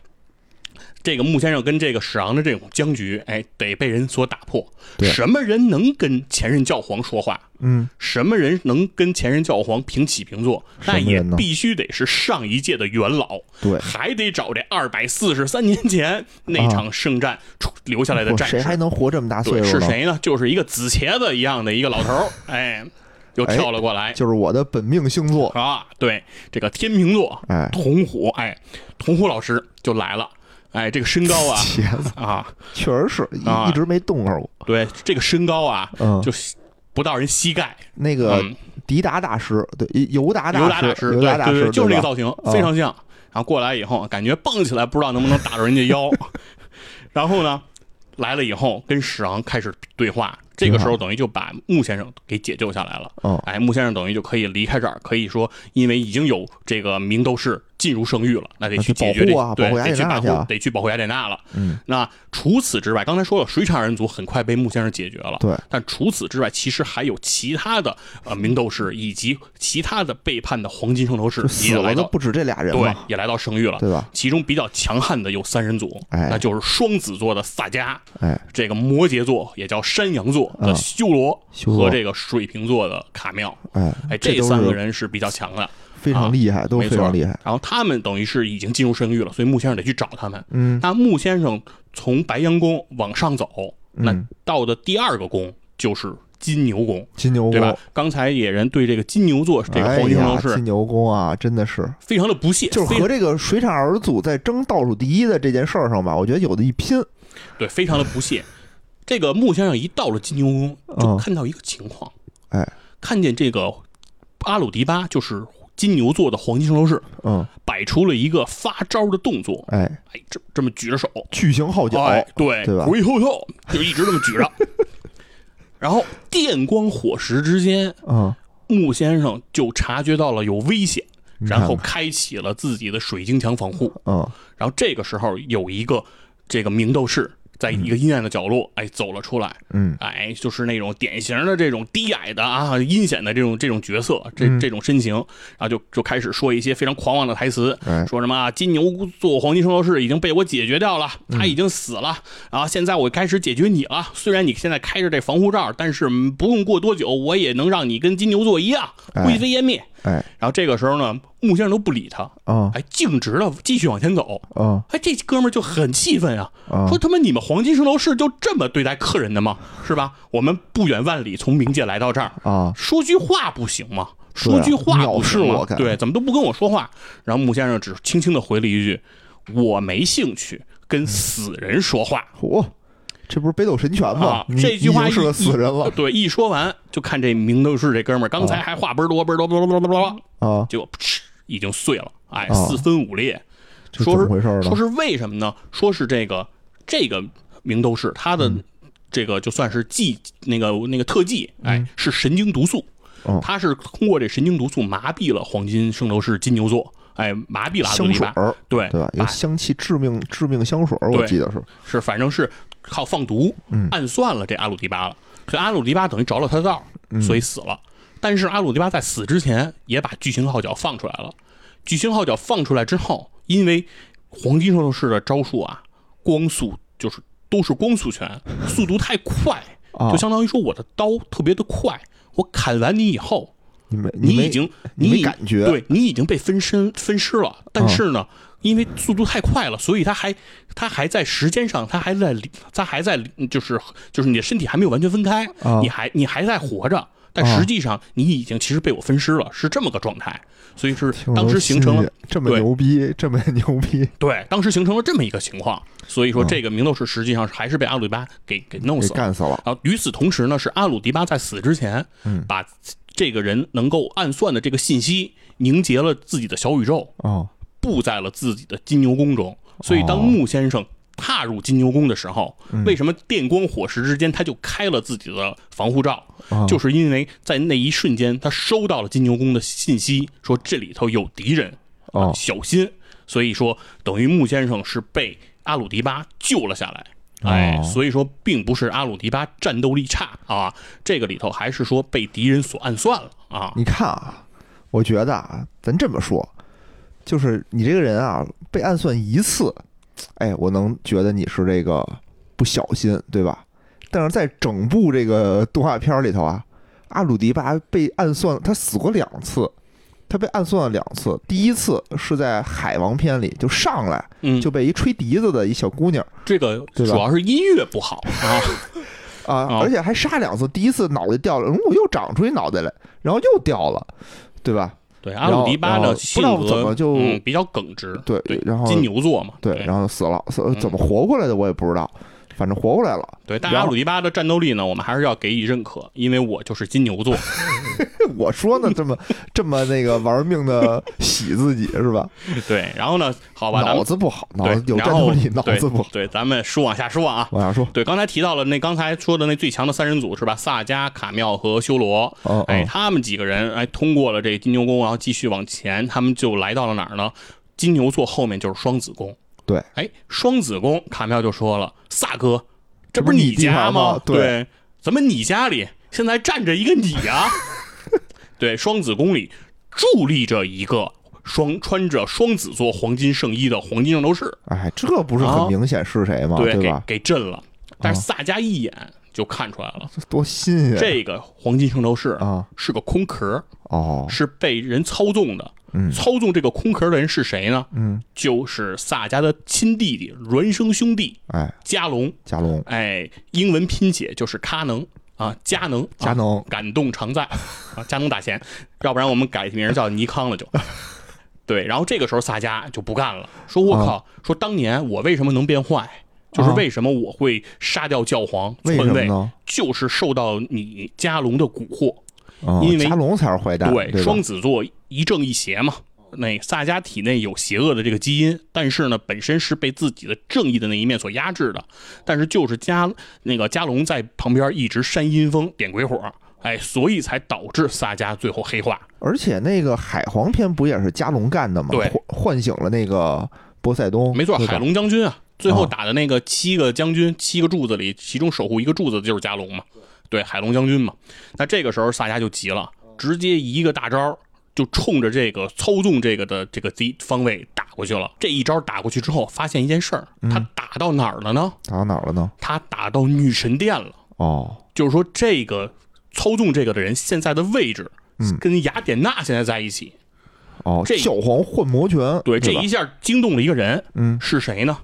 这个穆先生跟这个史昂的这种僵局，哎，得被人所打破。对什么人能跟前任教皇说话？嗯，什么人能跟前任教皇平起平坐？那也必须得是上一届的元老，对，还得找这二百四十三年前那场圣战出留下来的战士。谁还能活这么大岁，数呢？是谁呢？就是一个紫茄子一样的一个老头儿，哎，又跳了过来。就是我的本命星座，啊，对，这个天秤座，哎童虎，哎，童虎老师就来了，哎，这个身高啊，啊，确实是啊一一直没动过。对，这个身高啊，嗯，就不到人膝盖，那个嗯，迪达大师，对，尤达尤达，大师，尤达大师，对对，就是这个造型，非常像。然后过来以后，感觉蹦起来，不知道能不能打着人家腰。然后呢，来了以后跟史昂开始对话，这个时候等于就把穆先生给解救下来了。哦哎，穆先生等于就可以离开这儿，可以说因为已经有这个明斗士进入圣域了，那得去去解决这啊对保护雅得去保护，得去保护雅典娜了。嗯，那除此之外，刚才说了，水产人族很快被穆先生解决了。对，但除此之外，其实还有其他的呃明斗士以及其他的背叛的黄金圣斗士死也来到不止这俩人对，也来到圣域了。对吧？其中比较强悍的有三人组，哎那就是双子座的萨迦，哎，这个摩羯座也叫山羊座，座的嗯修罗和这个水瓶座的卡妙，哎哎，这三个人是比较强的。非常厉害，都非常厉害。然后他们等于是已经进入圣域了，所以穆先生得去找他们。嗯那穆先生从白羊宫往上走，那嗯，到的第二个宫就是金牛宫，金牛对吧宫，？刚才野人对这个金牛座这个哎黄金圣斗呀，士金牛宫啊，真的是，非常的不屑，就是和这个水产儿组在争倒数第一的这件事儿上吧，我觉得有的一拼。对，非常的不屑。这个穆先生一到了金牛宫，就嗯。看到一个情况，哎，看见这个阿鲁迪巴就是金牛座的黄金圣斗士，嗯，摆出了一个发招的动作，哎，哎，这这么举着手，巨型号角，哎，对，对吧？回后头就一直这么举着，然后电光火石之间，嗯，穆先生就察觉到了有危险，然后开启了自己的水晶墙防护。嗯，然后这个时候有一个这个明斗士在一个阴暗的角落，哎，走了出来，嗯，哎，就是那种典型的这种低矮的啊、阴险的这种这种角色，这嗯。这种身形，然后就就开始说一些非常狂妄的台词，哎，说什么啊，金牛座黄金圣斗士已经被我解决掉了，嗯。他已经死了，然后现在我开始解决你了。虽然你现在开着这防护罩，但是嗯不用过多久，我也能让你跟金牛座一样哎。灰飞烟灭。哎，然后这个时候呢，穆先生都不理他，嗯，哎，径直的继续往前走。嗯，哎，这哥们儿就很气愤啊，嗯说他妈你们黄金圣斗士就这么对待客人的吗？是吧？我们不远万里从冥界来到这儿，啊，说句话不行吗？说句话不是吗对，怎么都不跟我说话？然后穆先生只轻轻的回了一句：“我没兴趣跟死人说话。嚯，这不是北斗神拳吗啊？这句话是个死人了 对，一说完就看这名斗士这哥们儿，刚才还话倍儿多倍儿多，叭叭叭叭叭，啊，结果噗已经碎了，哎，啊四分五裂。说是回事说？是为什么呢？说是这个这个名斗士他的嗯这个就算是技那个那个特技，哎，是神经毒素他是通过这神经毒素麻痹了黄金圣斗士金牛座，哎，麻痹了香水儿，对对吧？有香气致命致命香水儿，我记得是，是反正是靠放毒嗯。暗算了这阿鲁迪巴了，所以阿鲁迪巴等于着了他的道所以死了。但是阿鲁迪巴在死之前也把巨型号角放出来了。巨型号角放出来之后，因为黄金圣斗士的招数啊，光速就是都是光速拳，速度太快，啊。就相当于说我的刀特别的快，我砍完你以后，你没没你已经你没感觉。对你已经被分身分尸了，但是呢，因为速度太快了，所以他还他还在时间上，他还在他还在就是就是你的身体还没有完全分开，啊。你还你还在活着，但啊。实际上你已经其实被我分尸了，是这么个状态，所以是当时形成了这么牛逼，这么牛逼，对，当时形成了这么一个情况，所以说嗯这个明斗士实际上还是被阿鲁迪巴给给弄死了。干死了。然后与此同时呢，是阿鲁迪巴在死之前，嗯。把这个人能够暗算的这个信息凝结了自己的小宇宙，哦，布在了自己的金牛宫中。所以当哦穆先生踏入金牛宫的时候，嗯为什么电光火石之间他就开了自己的防护罩？啊就是因为在那一瞬间，他收到了金牛宫的信息，说这里头有敌人，啊哦小心。所以说，等于穆先生是被阿鲁迪巴救了下来。哎，哦所以说并不是阿鲁迪巴战斗力差啊，这个里头还是说被敌人所暗算了啊。你看啊，我觉得啊，咱这么说，就是你这个人啊，被暗算一次，哎，我能觉得你是这个不小心，对吧？但是在整部这个动画片里头啊，阿鲁迪巴被暗算，他死过两次，他被暗算了两次。第一次是在海王篇里，就上来嗯，就被一吹笛子的一小姑娘这个主要是音乐不好啊。啊，啊而且还杀两次。第一次脑袋掉了，嗯，我又长出一脑袋来，然后又掉了，对吧？对，阿鲁迪巴的性不知道怎格么就嗯比较耿直，对对，然后金牛座嘛，对，然后死了，死怎么活过来的我也不知道，反正活过来了。对，但然后阿鲁迪巴的战斗力呢，我们还是要给予认可，因为我就是金牛座，我说呢，这么这么那个玩命的洗自己是吧？对，然后呢，好吧，脑子不好，脑子有战斗力，脑子不好。对，咱们书往下说啊。往下说，对，刚才提到了那刚才说的那最强的三人组是吧？萨迦、卡妙和修罗，哦哎，哦他们几个人哎通过了这金牛宫，然后继续往前，他们就来到了哪儿呢？金牛座后面就是双子宫。对，哎，双子宫，卡妙就说了：“萨哥，这不是你家吗对对，怎么你家里现在站着一个你呀、对，双子宫里伫立着一个双穿着双子座黄金圣衣的黄金圣斗士，哎，这不是啊很明显是谁吗？对，吧？给震了。但是啊萨迦一眼就看出来了，这多新鲜这个黄金圣斗士啊！是个空壳，哦，是被人操纵的。嗯操纵这个空壳的人是谁呢？嗯，就是萨迦的亲弟弟孪生兄弟哎，加隆。加隆，哎，英文拼写就是咖能啊，加能，加能啊感动常在啊，加能大贤，要不然我们改名叫尼康了就。对，然后这个时候萨迦就不干了，说我靠，说当年我为什么能变坏？就是啊为什么我会杀掉教皇为篡位？就是受到你加隆的蛊惑。啊因为加隆才是坏蛋，对，对双子座一正一邪嘛。那萨迦体内有邪恶的这个基因，但是呢，本身是被自己的正义的那一面所压制的。但是就是加那个加隆在旁边一直煽阴风、点鬼火，哎，所以才导致萨迦最后黑化。而且那个海皇篇不也是加隆干的吗？对唤唤醒了那个波塞冬，没错，海龙将军啊，最后哦打的那个七个将军、七个柱子里，其中守护一个柱子的就是加隆嘛，对，海龙将军嘛。那这个时候萨迦就急了，直接一个大招就冲着这个操纵这个的这个敌方位打过去了。这一招打过去之后，发现一件事儿，他打到哪儿了呢？打到哪儿了呢？他打到女神殿了。哦，就是说，这个操纵这个的人现在的位置，嗯跟雅典娜现在在一起。哦，这教皇幻魔拳，对，这一下惊动了一个人，嗯是谁呢？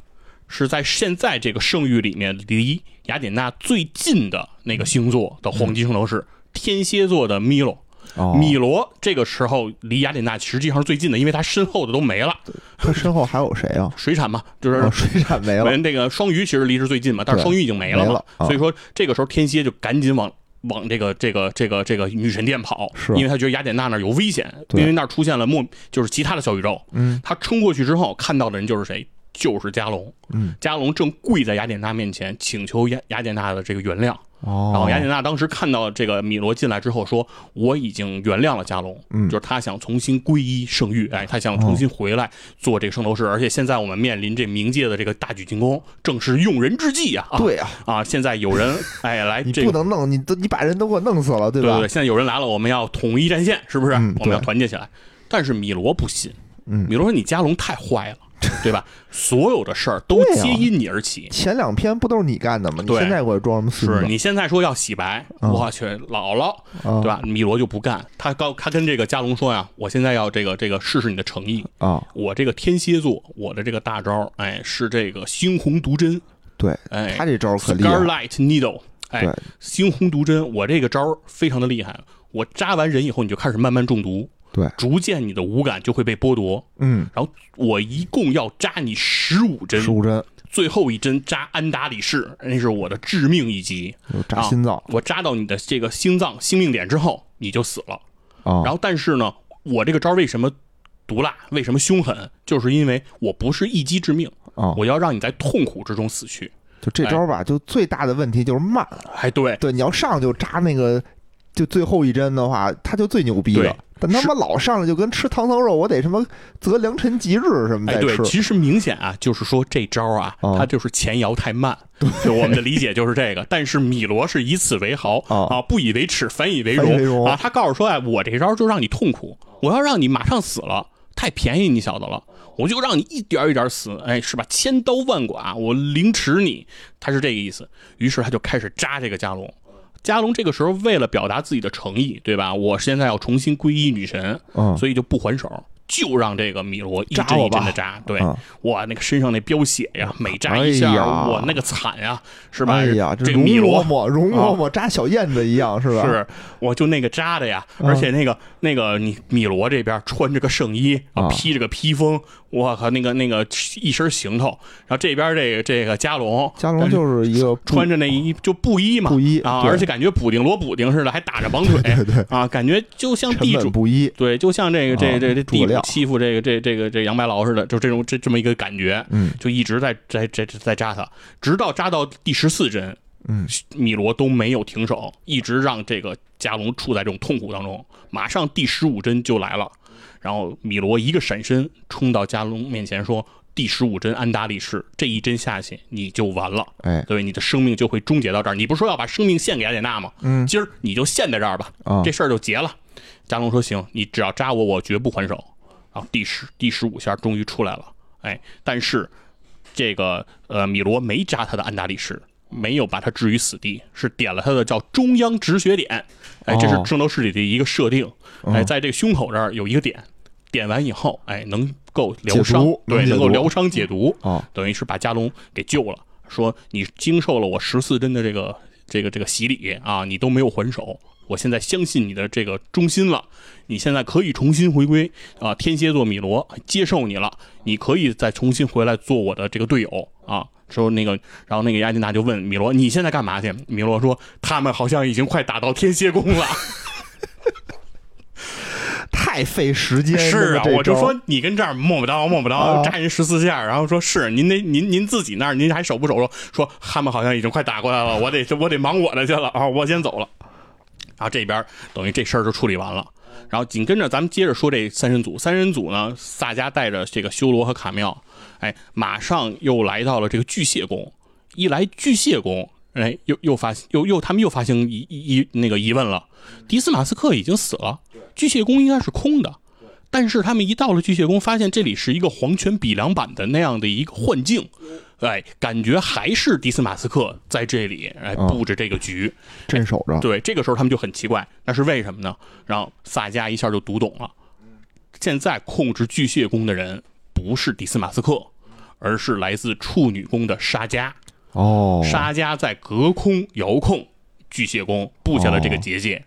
是在现在这个圣域里面离雅典娜最近的那个星座的黄金圣斗士，天蝎座的米罗。哦，米罗这个时候离雅典娜实际上是最近的，因为他身后的都没了，他身后还有谁啊？水产嘛，就是哦水产没了，人这个双鱼其实离是最近嘛，但是双鱼已经没了所以说这个时候天蝎就赶紧往往这个这个这个这个女神殿跑，是。因为他觉得雅典娜那儿有危险，因为那儿出现了莫就是其他的小宇宙，嗯。他冲过去之后看到的人就是谁？就是加隆，嗯，加隆正跪在雅典娜面前请求雅雅典娜的这个原谅，哦，然后雅典娜当时看到这个米罗进来之后说：“我已经原谅了加隆，嗯就是他想重新皈依圣域，哎，他想重新回来做这个圣斗士，而且现在我们面临这冥界的这个大举进攻，正是用人之际啊！啊对啊，啊，现在有人哎来 你这个。不能弄，你都你把人都给我弄死了，对吧？对对对，现在有人来了，我们要统一战线，是不是？嗯我们要团结起来。但是米罗不信，嗯米罗说：“你加隆太坏了，对吧？所有的事儿都皆因你而起。前两篇不都是你干的吗？你对现在给我装什么孙子？是你现在说要洗白，嗯我去姥姥，啊对吧？米罗就不干，他告他跟这个加隆说呀，我现在要这个这个试试你的诚意。啊，我这个天蝎座，我的这个大招，哎，是这个猩红毒针，对，哎他这招可厉害，，Scarlet Needle，哎，猩红毒针，我这个招非常的厉害，我扎完人以后，你就开始慢慢中毒，对，逐渐你的五感就会被剥夺。嗯，然后我一共要扎你十五针，十五针最后一针扎安达里士，那是我的致命一击。扎心脏我扎到你的这个心脏性命点之后，你就死了。啊，然后，但是呢，我这个招为什么毒辣，为什么凶狠，就是因为我不是一击致命，啊，我要让你在痛苦之中死去。就这招吧，就最大的问题就是慢。哎，对，对，你要上就扎那个，就最后一针的话，他就最牛逼了。但他妈老上来就跟吃唐僧肉，我得什么择良辰吉日什么哎，对。其实明显啊，就是说这招啊，哦它就是前摇太慢，就我们的理解就是这个。但是米罗是以此为豪哦啊，不以为耻，反以为反以为荣啊。他告诉说，哎，我这招就让你痛苦，我要让你马上死了，太便宜你小子了。我就让你一点一点死，哎，是吧？千刀万剐，我凌迟你，他是这个意思。于是他就开始扎这个加隆。加隆这个时候为了表达自己的诚意，对吧？我现在要重新皈依女神，嗯所以就不还手，就让这个米罗一扎一针的扎。对，嗯哇，那个身上那飙血呀，每扎一下，哎呀哇，那个惨呀，是吧？哎呀，这个米罗啊嬷，容嬷嬷扎小燕子一样，是吧？是，我就那个扎的呀，嗯而且那个那个你米罗这边穿着个圣衣啊披着个披风，我靠，那个那个一身行头，然后这边这个这个加隆，加隆就是一个穿着那一就布衣嘛，布衣啊，而且感觉补丁罗补丁似的，还打着绑腿，对对啊，感觉就像地主布衣，对，就像这个这啊这这地主欺负这个这这个这杨白劳似的，就这种这这么一个感觉，嗯。就一直在在在在扎他，直到扎到第十四针，嗯，米罗都没有停手，一直让这个加隆处在这种痛苦当中。马上第十五针就来了，然后米罗一个闪身冲到加隆面前说：“第十五针安达利士，这一针下去你就完了。”哎，对，你的生命就会终结到这儿。你不是说要把生命献给雅典娜吗？嗯今儿你就献在这儿吧，啊这事儿就结了。加隆说：“行，你只要扎我，我绝不还手。”然后第十第十五下终于出来了，哎，但是这个呃米罗没扎他的安达利士，没有把他置于死地，是点了他的叫中央止血点。哎，这是哦圣斗士里的一个设定。哎，嗯在这个胸口这儿有一个点，点完以后，哎，能够疗伤对，能够疗伤解毒。哦，等于是把加隆给救了。说你经受了我十四针的这个这个这个洗礼啊，你都没有还手，我现在相信你的这个忠心了，你现在可以重新回归啊，天蝎座米罗接受你了，你可以再重新回来做我的这个队友啊。说那个，然后那个亚金娜就问米罗：“你现在干嘛去？”米罗说：“他们好像已经快打到天蝎宫了。太费时间。是啊，我就说你跟这儿摸不着摸不着，啊扎人十四下，然后说是您那您您自己那儿您还守不守？说说他们好像已经快打过来了，我得我得忙我的去了啊，我先走了。然后这边等于这事儿就处理完了，然后紧跟着咱们接着说这三人组，三人组呢，萨迦带着这个修罗和卡妙，哎，马上又来到了这个巨蟹宫，一来巨蟹宫。哎，又又发又又他们又发现疑疑疑那个疑问了，迪斯马斯克已经死了，巨蟹宫应该是空的，但是他们一到了巨蟹宫，发现这里是一个黄泉比良版的那样的一个幻境，哎，感觉还是迪斯马斯克在这里哎嗯布置这个局。镇守着。对，这个时候他们就很奇怪，那是为什么呢？然后萨迦一下就读懂了，现在控制巨蟹宫的人不是迪斯马斯克，而是来自处女宫的沙迦。哦，沙迦在隔空遥控巨蟹宫，布下了这个结界。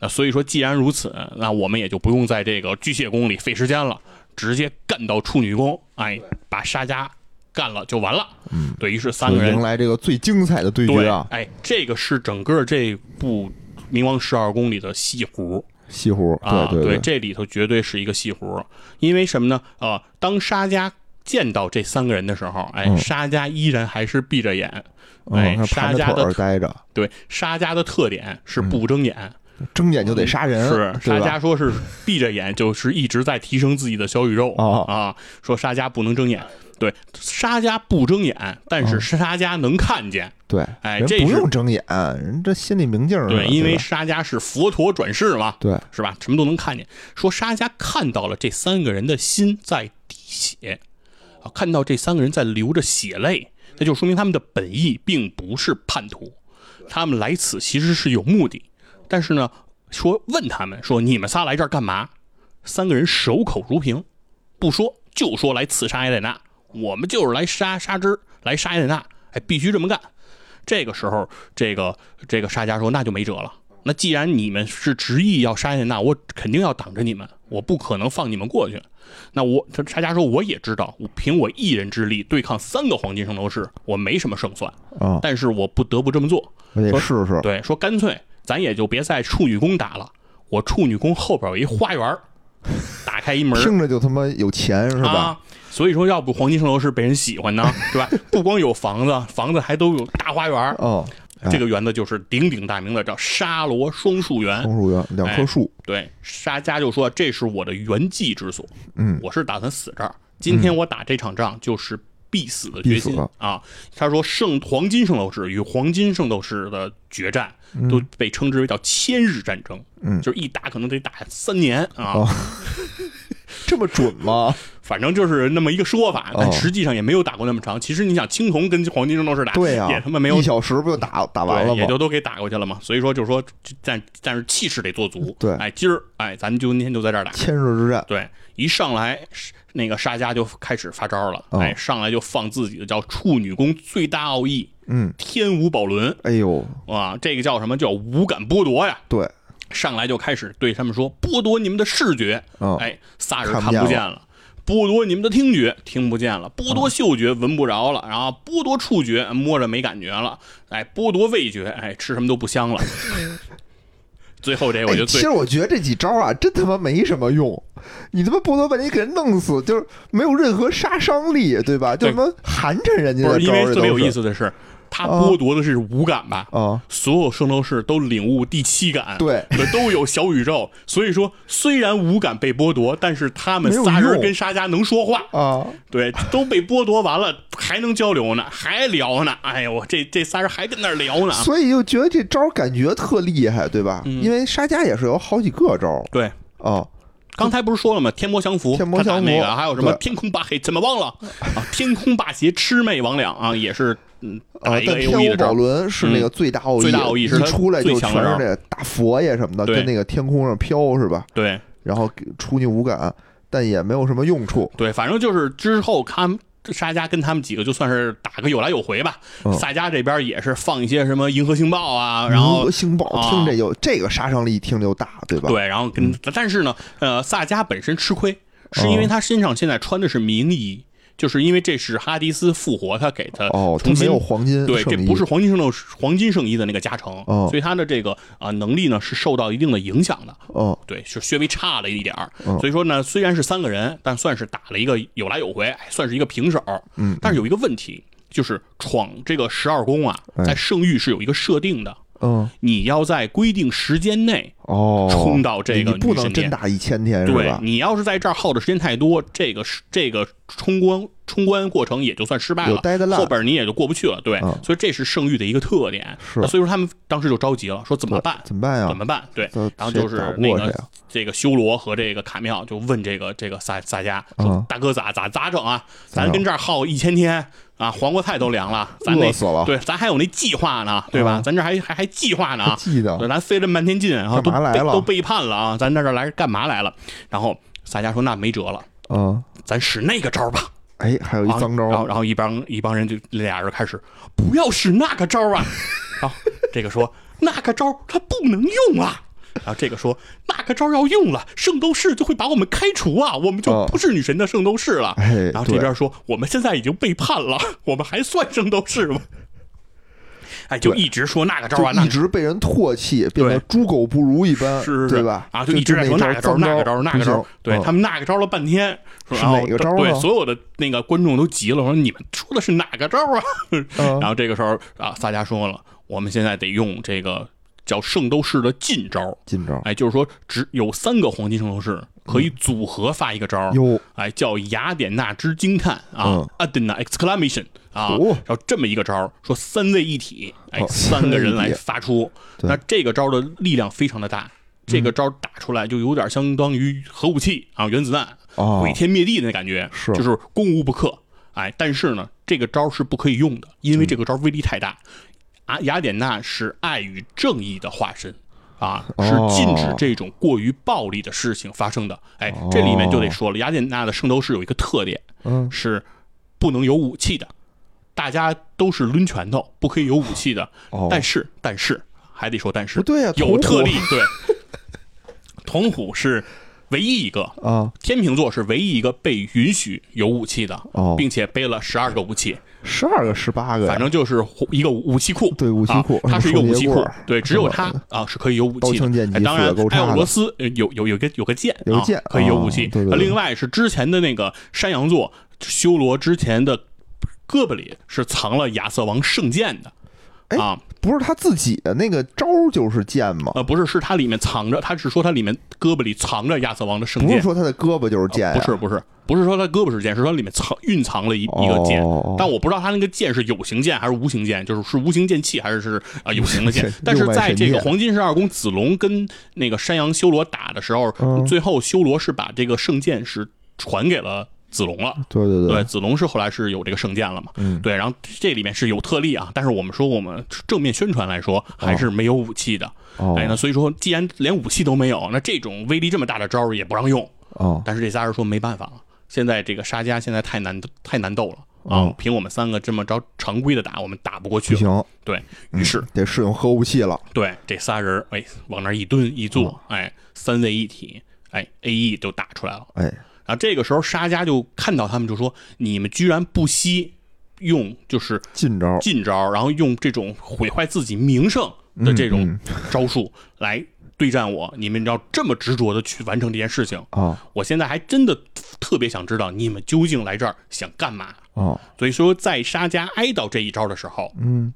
那所以说，既然如此，那我们也就不用在这个巨蟹宫里费时间了，直接干到处女宫，哎，把沙迦干了就完了。嗯，对于是三个人迎来这个最精彩的对对决啊！哎，这个是整个这部《冥王十二宫》里的戏弧西湖，啊，对对，这里头绝对是一个戏弧，因为什么呢？呃，当沙迦见到这三个人的时候，哎，嗯。沙家依然还是闭着眼，哎沙家的儿待着，对，沙家的特点是不睁眼，睁眼就得杀人，是沙对吧？迦说是闭着眼，就是一直在提升自己的小宇宙。哦。啊，说沙家不能睁眼。对，沙家不睁眼，但是沙家能看见。对，哎这不用睁眼，人这心里明镜儿对，因为沙家是佛陀转世嘛，对。是吧？什么都能看见。说沙家看到了这三个人的心在滴血，啊，看到这三个人在流着血泪，那就说明他们的本意并不是叛徒，他们来此其实是有目的。但是呢，说问他们说你们仨来这儿干嘛？三个人守口如瓶，不说就说来刺杀雅典娜，我们就是来杀沙之，来杀雅典娜，哎，必须这么干。这个时候，这个这个沙家说：“那就没辙了。那既然你们是执意要杀雅典娜，我肯定要挡着你们，我不可能放你们过去。那我他沙家说，我也知道，我凭我一人之力对抗三个黄金圣斗士，我没什么胜算，啊，但是我不得不这么做。我得说试试，对，说干脆咱也就别在处女宫打了，我处女宫后边有一花园，打开一门，听着就他妈有钱是吧？啊？所以说，要不黄金圣斗士被人喜欢呢，对吧？不光有房子，房子还都有大花园儿。哦，哎这个园子就是鼎鼎大名的，叫沙罗双树园。双树园两棵树，对，沙迦就说这是我的圆寂之所，嗯，我是打算死这儿。今天我打这场仗就是必死的决心啊！他说圣黄金圣斗士与黄金圣斗士的决战都被称之为叫千日战争，嗯就是一打可能得打三年啊。哦 这么准吗？反正就是那么一个说法，但哦实际上也没有打过那么长。其实你想，青铜跟黄金圣斗士打，对呀，也他妈没有一小时不就打打完了吗，也？就都给打过去了嘛。所以说，就是说，但但是气势得做足。对哎，今儿哎，咱们就今天就在这儿打。千日之战，对，一上来那个沙迦就开始发招了，哦哎，上来就放自己的叫处女宫最大奥义嗯，天无宝轮哎呦，哇，这个叫什么叫无感剥夺呀？对，上来就开始对他们说剥夺你们的视觉，嗯哎，仨人看不见了。剥夺你们的听觉，听不见了；剥夺嗅觉，闻不着了；然后剥夺触觉，摸着没感觉了；哎，剥夺味觉，哎，吃什么都不香了。最后这我就最哎其实我觉得这几招啊，真他妈没什么用。你他妈剥夺把你给人弄死，就是没有任何杀伤力，对吧？就对他妈寒碜人家不的招儿，是因为特别有意思思的是，他哦剥夺的是五感吧？啊！所有圣斗士都领悟第七感，对对，都有小宇宙。所以说，虽然五感被剥夺，但是他们仨人跟沙迦能说话，啊，对，都被剥夺完了，还能交流呢，还聊呢。哎呦，我这这仨人还跟那儿聊呢。所以就觉得这招感觉特厉害，对吧？嗯因为沙迦也是有好几个招儿对，啊，刚才不是说了吗？天魔降服，天魔降服他那个，还有什么天空霸黑，怎么忘了啊？天空霸邪魑魅魍魉啊，也是嗯打啊，一个但 A 天 O E 的招儿。宝轮是那个最大奥义，最大奥义是一出来就全是那个大佛爷什么的，对跟那个天空上飘是吧？对然后给出你无感，但也没有什么用处。对，反正就是之后他们沙加跟他们几个就算是打个有来有回吧。嗯萨迦这边也是放一些什么银河星爆啊，然后银河星爆啊听着有这个杀伤力听着就大，对吧？对，然后跟、但是呢，呃，萨迦本身吃亏，是因为他身上现在穿的是名衣，就是因为这是哈迪斯复活他给他哦，他重新没有黄金对，这不是黄金圣斗黄金圣衣的那个加成，哦所以他的这个啊、能力呢是受到一定的影响的。哦对，是稍微差了一点所以说呢，虽然是三个人，但算是打了一个有来有回，哎算是一个平手。嗯，但是有一个问题，就是闯这个十二宫啊，哎在圣域是有一个设定的，嗯你要在规定时间内哦，冲到这个你不能真打一千天是对？你要是在这儿耗的时间太多，这个是这个冲关冲关过程也就算失败了，后边你也就过不去了。对，嗯所以这是圣域的一个特点。是所以说他们当时就着急了，说怎么办？怎么办呀？怎么办？对，这然后就是那个这个修罗和这个卡妙就问这个这个萨萨迦嗯说：“大哥咋咋咋整啊？咱跟这儿耗一千天啊，黄瓜菜都凉了，咱那饿死了对，咱还有那计划呢，对吧？嗯咱这还还还计划呢啊。”记得对，咱费了半天劲，然后都都背叛了啊！咱在这来干嘛来了？然后萨迦说：“那没辙了，嗯，咱使那个招吧。哎，还有一啊”脏招然后然后一帮一帮人就俩人开始不要使那个招啊啊！然后这个说那个招儿它不能用啊。然后这个说那个招要用了，圣斗士就会把我们开除啊，我们就哦不是女神的圣斗士了。哎，然后这边说我们现在已经背叛了，我们还算圣斗士吗？哎，就一直说那个招啊，那一直被人唾弃，变得猪狗不如一般，是是吧？啊，就一直在说那那个招那个招儿、那个招对他们那个招了半天，说是然后哪个招对所有的那个观众都急了，说你们说的是哪个招啊？嗯 然后这个时候啊，萨迦说了，我们现在得用这个叫圣斗士的禁招，近招哎，就是说只有三个黄金圣斗士可以组合发一个招儿，哟，哎，叫雅典娜之惊叹啊嗯，Adena exclamation 啊，哦然后这么一个招儿，说三位一体，哎，哦三个人来发出，那这个招儿的力量非常的大，这个招儿打出来就有点相当于核武器啊，原子弹哦毁天灭地的那感觉，是就是攻无不克，哎，但是呢，这个招儿是不可以用的，因为这个招儿威力太大，啊，雅典娜是爱与正义的化身。啊，是禁止哦这种过于暴力的事情发生的。哎，这里面就得说了，雅典娜的圣斗士有一个特点，嗯，是不能有武器的，大家都是抡拳头，不可以有武器的。哦，但是，但是还得说，但是不对呀，有特例，对，铜虎是唯一一个。啊，天秤座是唯一一个被允许有武器的，哦并且背了十二个武器，十二个、十八个，反正就是一个武器库。对武器库啊，它是一个武器库对，只有它啊是可以有武器刀枪剑的。戟哎当然斧子钩，叉的艾奥罗斯呃有有有个有个剑，有个剑啊可以有武器哦。对对对另外是之前的那个山羊座修罗之前的胳膊里是藏了亚瑟王圣剑的。哎啊，不是他自己的那个招儿就是剑吗？呃，不是，是它里面藏着，他是说他里面胳膊里藏着亚瑟王的圣剑不是，说他的胳膊就是剑呀，不是不是不是说他胳膊是剑，是说里面藏蕴藏了一一个剑，哦但我不知道他那个剑是有形剑还是无形剑，就是是无形剑气还是是啊、有形的剑。但是在这个黄金十二宫子龙跟那个山羊修罗打的时候，嗯最后修罗是把这个圣剑是传给了子龙了。对对对，，子龙是后来是有这个圣剑了嘛？嗯对，然后这里面是有特例啊，但是我们说我们正面宣传来说还是没有武器的。哦哎，那所以说既然连武器都没有，那这种威力这么大的招儿也不让用。哦，但是这仨人说没办法了，现在这个沙加现在太难太难斗了啊！哦凭我们三个这么着常规的打，我们打不过去了。不行，对于是，得使用核武器了。对这仨人，哎，往那儿一蹲一坐，哎，三位一体，哎，A E 就打出来了。哎，然后这个时候沙家就看到他们，就说：“你们居然不惜用就是近招，近招，然后用这种毁坏自己名声的这种嗯招数来对战我，你们要这么执着的去完成这件事情。”啊我现在还真的特别想知道你们究竟来这儿想干嘛。啊，所以说，在沙加挨到这一招的时候，嗯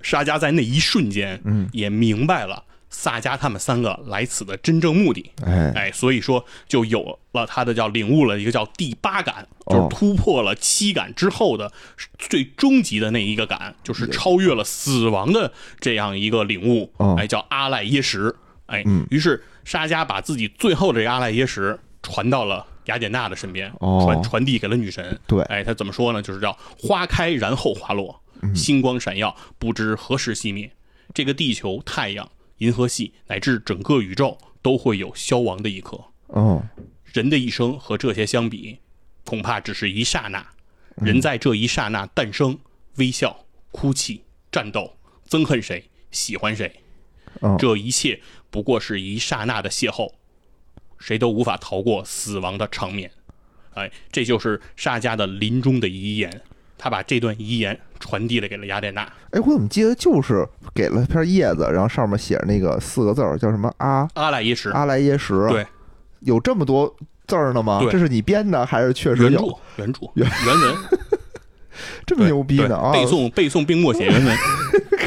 沙加在那一瞬间，嗯，也明白了萨迦他们三个来此的真正目的。哎，哎，所以说就有了他的叫领悟了一个叫第八感，哦就是突破了七感之后的最终极的那一个感，就是超越了死亡的这样一个领悟哦。哎，叫阿赖耶识。哎，嗯于是沙加把自己最后的这个阿赖耶识传到了雅典娜的身边，哦传传递给了女神。对哎，他怎么说呢？就是叫花开然后花落，嗯星光闪耀，不知何时熄灭。这个地球、太阳、银河系乃至整个宇宙都会有消亡的一刻。哦，人的一生和这些相比，恐怕只是一刹那。嗯人在这一刹那诞生、微笑、哭泣、战斗、憎恨谁、喜欢谁，哦这一切不过是一刹那的邂逅，谁都无法逃过死亡的场面。哎，这就是沙加的临终的遗言。他把这段遗言传递了给了雅典娜。哎，我怎么记得就是给了片叶子，然后上面写着那个四个字儿，叫什么阿阿莱耶识，阿莱耶识？对，有这么多字儿呢吗？对这是你编的还是确实有原著？原著原原文，这么牛逼呢啊！背诵背诵并默写原文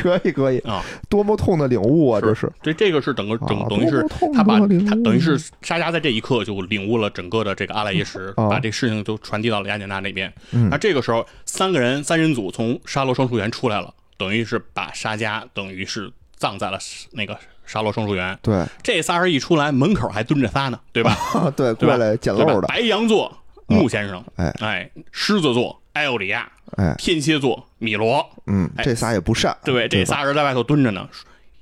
可以可以，啊。多么痛的领悟啊！这是这这个是整个整啊等于是他把他等于是沙加在这一刻就领悟了整个的这个阿赖耶识，啊把这事情都传递到了雅典娜那边。嗯那这个时候，三个人三人组从沙罗双树园出来了，等于是把沙加等于是葬在了那个沙罗双树园。对这仨人一出来，门口还蹲着仨呢，对吧？对，对吧过来捡漏的，白羊座木先生，哎哎，狮子座埃奥里亚，哎，天蝎座米罗，嗯，哎这仨也不善，对，这仨人在外头蹲着呢。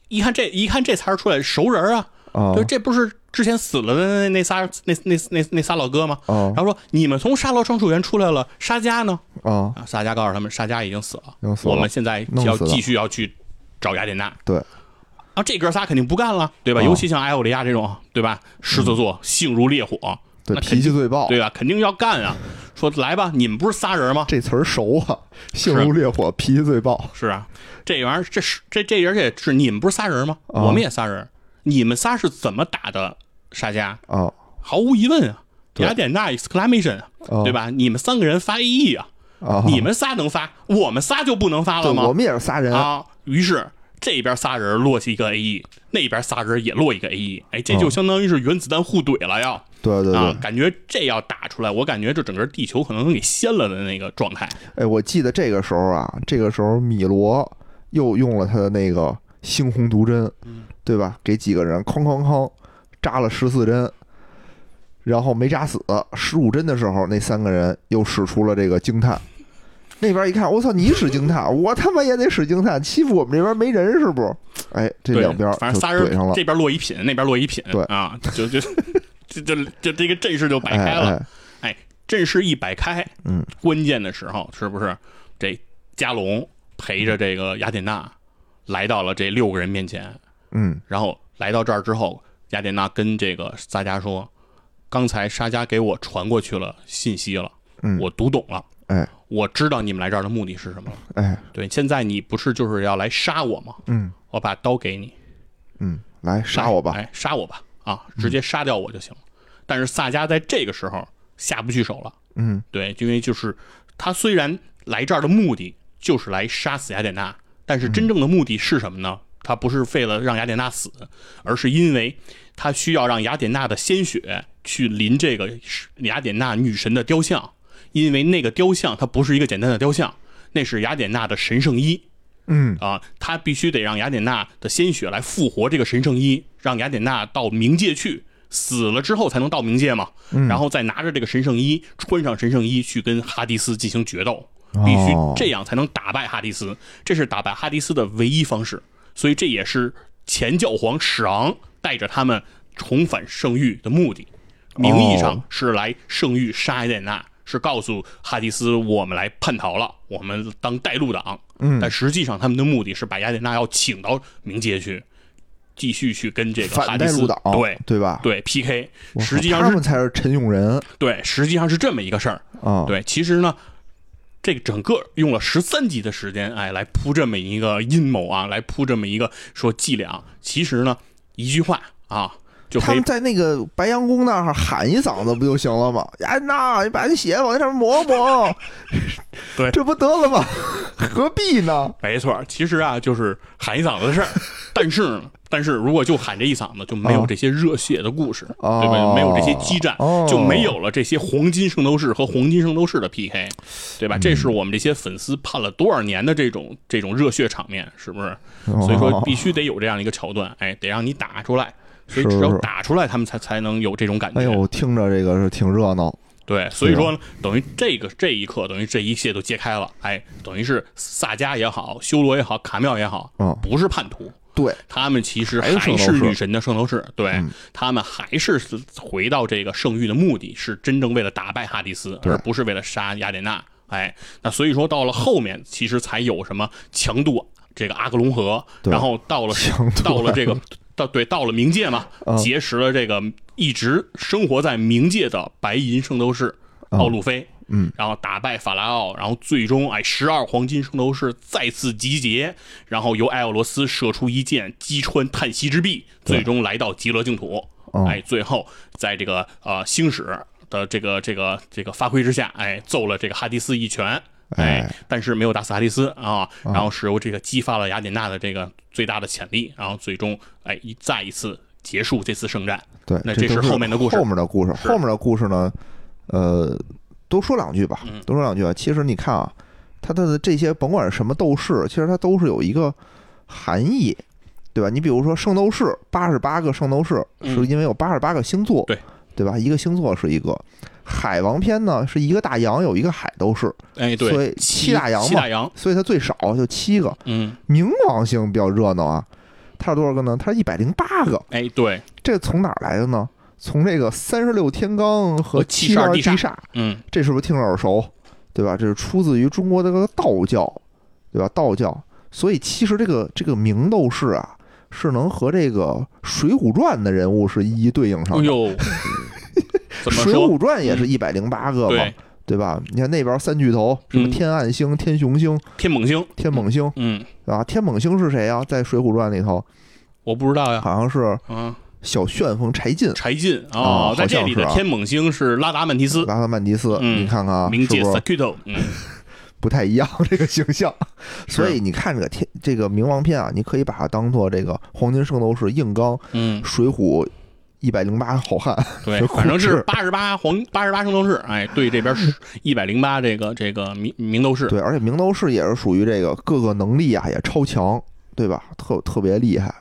一看这一看这仨人出来熟人啊，啊就这不是之前死了的那那仨那那那那仨老哥吗？啊然后说你们从沙罗双树园出来了，沙加呢？啊，啊，沙加告诉他们，沙加已经死了，死了我们现在要继续要去找雅典娜。对，啊，这哥仨肯定不干了，对吧？哦尤其像埃欧利亚这种，对吧？狮子座性如烈火，对，那脾气最暴，对吧？肯定要干啊！说来吧，你们不是仨人吗？这词儿熟啊，性如烈火，脾气最暴，是啊，这玩意儿这是这这而且是你们不是仨人吗？啊我们也仨人，你们仨是怎么打的沙加？啊毫无疑问啊，对雅典娜 exclamation 对吧？你们三个人发 AE 啊，啊！你们仨能发，我们仨就不能发，了吗？我们也是仨人，啊，于是这边仨人落下一个 AE，那边仨人也落一个 AE，哎，这就哦相当于是原子弹互怼了呀。对对啊对，，感觉这要打出来，我感觉这整个地球可能能给掀了的那个状态。哎，我记得这个时候啊，这个时候米罗又用了他的那个猩红毒针，嗯对吧？给几个人哐哐哐扎了十四针，然后没扎死。十五针的时候，那三个人又使出了这个惊叹。那边一看，我操，你使惊叹，我他妈也得使惊叹，欺负我们这边没人是不？哎，这两边反正仨人怼上了，这边落一品，那边落一品，对啊，就就 就就就这个阵势就摆哎开了。哎，哎，阵势一摆开，嗯，关键的时候是不是这加隆陪着这个雅典娜来到了这六个人面前，嗯然后来到这儿之后，雅典娜跟这个沙加说：“刚才沙加给我传过去了信息了，嗯，我读懂了，哎我知道你们来这儿的目的是什么了。哎，对，现在你不是就是要来杀我吗？嗯我把刀给你，嗯，来杀我吧，哎，杀我吧，啊，直接杀掉我就行了。但是萨迦在这个时候下不去手了。嗯对，因为就是他虽然来这儿的目的就是来杀死雅典娜，但是真正的目的是什么呢？他不是为了让雅典娜死，而是因为他需要让雅典娜的鲜血去淋这个雅典娜女神的雕像，因为那个雕像它不是一个简单的雕像，那是雅典娜的神圣衣。嗯啊，他必须得让雅典娜的鲜血来复活这个神圣衣，让雅典娜到冥界去，死了之后才能到冥界嘛。然后再拿着这个神圣衣，穿上神圣衣去跟哈迪斯进行决斗，必须哦这样才能打败哈迪斯，这是打败哈迪斯的唯一方式。所以这也是前教皇史昂带着他们重返圣域的目的。名义上哦是来圣域杀雅典娜，是告诉哈迪斯我们来叛逃了，我们当带路党。嗯但实际上他们的目的是把雅典娜要请到冥界去，继续去跟这个哈迪斯对对吧？对 PK。实际上是他们才是陈永仁对，实际上是这么一个事儿。啊，对，其实呢，这个整个用了十三集的时间，哎，来铺这么一个阴谋啊，来铺这么一个说伎俩。其实呢，一句话啊，就他们在那个白羊宫那儿喊一嗓子不就行了吗？呀，那你把那血往那上面抹抹，对这不得了吗？何必呢？没错，其实啊，就是喊一嗓子的事儿。但是，但是如果就喊这一嗓子，就没有哦这些热血的故事，哦对吧？没有这些激战，哦就没有了这些黄金圣斗士和黄金圣斗士的 PK，对吧？这是嗯我们这些粉丝盼了多少年的这种这种热血场面，是不是？哦所以说必须得有这样一个桥段，哎，得让你打出来。所以只要打出来，他们才才能有这种感觉。哎呦，听着这个是挺热闹，对，所以说，等于这个这一刻，等于这一切都揭开了。哎，等于是萨迦也好，修罗也好，卡妙也好，嗯不是叛徒，对，他们其实还是女神的圣斗士。对、嗯他们还是回到这个圣域的目的是真正为了打败哈迪斯，而不是为了杀雅典娜。哎，那所以说到了后面，其实才有什么强渡这个阿格隆河，然后到了到了这个到对到了冥界嘛，嗯结识了这个一直生活在冥界的白银圣斗士奥路飞。嗯，然后打败法拉奥，然后最终哎，十二黄金圣斗士再次集结，然后由艾奥罗斯射出一箭击穿叹息之壁，最终来到极乐净土。哦哎，最后在这个呃星矢的这个这个这个发挥之下，哎，揍了这个哈迪斯一拳。哎哎，但是没有打死哈迪斯啊，然后是由这个激发了雅典娜的这个最大的潜力，然后最终哎一再一次结束这次圣战。对，那这是后面的故事后面的故事，后面的故事呢，呃，多说两句吧嗯，多说两句吧。其实你看啊，它的这些甭管是什么斗士，其实它都是有一个含义，对吧？你比如说圣斗士，八十八个圣斗士，嗯是因为有八十八个星座，对对吧？一个星座是一个。海王篇呢是一个大洋有一个海都是，哎，对，所以七大洋嘛七大洋，所以它最少就七个。嗯，冥王星比较热闹啊，它是多少个呢？它是一百零八个。哎，对，这从哪儿来的呢？从这个三十六天罡和和七十二地地煞，嗯，这是不是听着耳熟？对吧？这是出自于中国的这个道教，对吧？道教，所以其实这个这个明斗士啊，是能和这个《水浒传》的人物是一一对应上的。哎呦，怎么水？浒传》也是一百零八个嘛，对，对吧？你看那边三巨头，什么嗯。天暗星、天雄星、天猛星，天猛星，嗯，对吧？天猛星是谁啊？在《水浒传》里头，我不知道呀，好像是啊，小旋风柴进，柴进。啊哦，在这里的好像是啊。天猛星是拉达曼提斯，拉达曼提斯，嗯。你看看啊，冥界是不是？Sakuto，嗯，不太一样 这个形象？所以你看这个天这个冥王篇啊，你可以把它当做这个黄金圣斗士硬刚嗯，水浒一百零八好汉，对，反正是八十八黄八十八圣斗士，哎，对这边是 一百零八这个这个明明斗士，对，而且明斗士也是属于这个各个能力啊也超强，对吧？特特别厉害，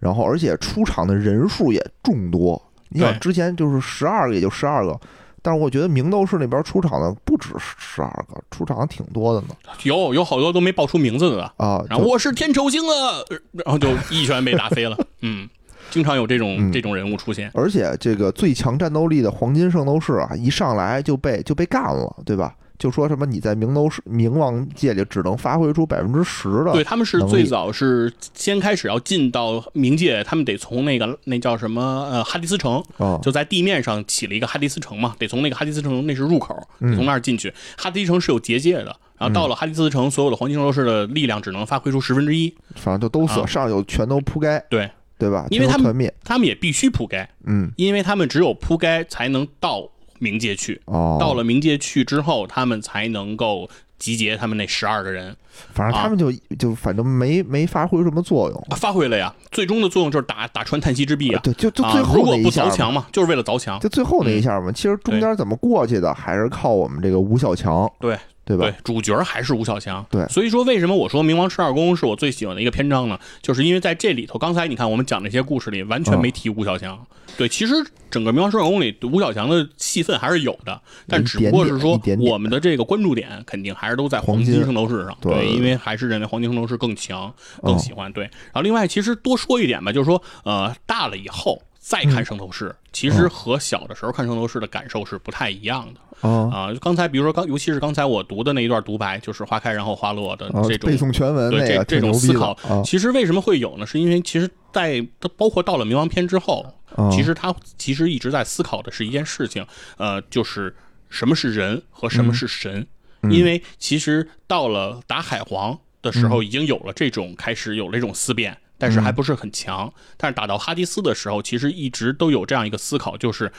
然后而且出场的人数也众多。你想之前就是十二个，也就十二个。但是我觉得明斗士那边出场的不止十二个，出场的挺多的呢。有有好多都没报出名字的，啊，然后我是天仇星啊，然后就一拳被打飞了，嗯，经常有这种嗯。这种人物出现，而且这个最强战斗力的黄金圣斗士啊，一上来就被就被干了，对吧？就说什么你在冥斗士冥王界里只能发挥出百分之十的，对，他们是最早是先开始要进到冥界，他们得从那个那叫什么呃哈迪斯城，啊，就在地面上起了一个哈迪斯城嘛，得从那个哈迪斯城那是入口，嗯。从那儿进去。哈迪斯城是有结界的，然后到了哈迪斯城，所有的黄金圣斗士的力量只能发挥出十分之一，反正就都死，啊。上有全都铺盖，对对吧？因为他们他们也必须铺街，嗯，因为他们只有铺街才能到冥界去。哦，到了冥界去之后，他们才能够集结他们那十二个人，反正他们就就反正没没发挥什么作用，啊发挥了呀。最终的作用就是打打穿叹息之壁啊，对，就就啊最后如果不那一下嘛，凿墙嘛，就是为了凿墙。就最后那一下嘛。其实中间怎么过去的，还是靠我们这个吴小强，对对吧对？，主角还是吴小强。对所以说为什么我说《冥王十二宫》是我最喜欢的一个篇章呢？就是因为在这里头，刚才你看我们讲那些故事里，完全没提吴小强。对，其实整个《冥王十二宫》里，吴小强的戏份还是有的，但只不过是说我们的这个关注点肯定还是都在黄黄金金圣斗士上。对对，因为还是认为黄金圣斗士更强，嗯更喜欢。对，然后另外其实多说一点吧，就是说呃，大了以后。再看圣斗士，其实和小的时候看圣斗士的感受是不太一样的。啊啊，刚才比如说刚，尤其是刚才我读的那一段独白，就是花开然后花落的啊这，种背诵全文对这这种思考啊，其实为什么会有呢？是因为其实在包括到了冥王篇之后，啊其实他其实一直在思考的是一件事情，呃，就是什么是人和什么是神。嗯。因为其实到了打海皇的时候，已经有了这种开始有了这种思辨。但是还不是很强，但是打到哈迪斯的时候，其实一直都有这样一个思考，就是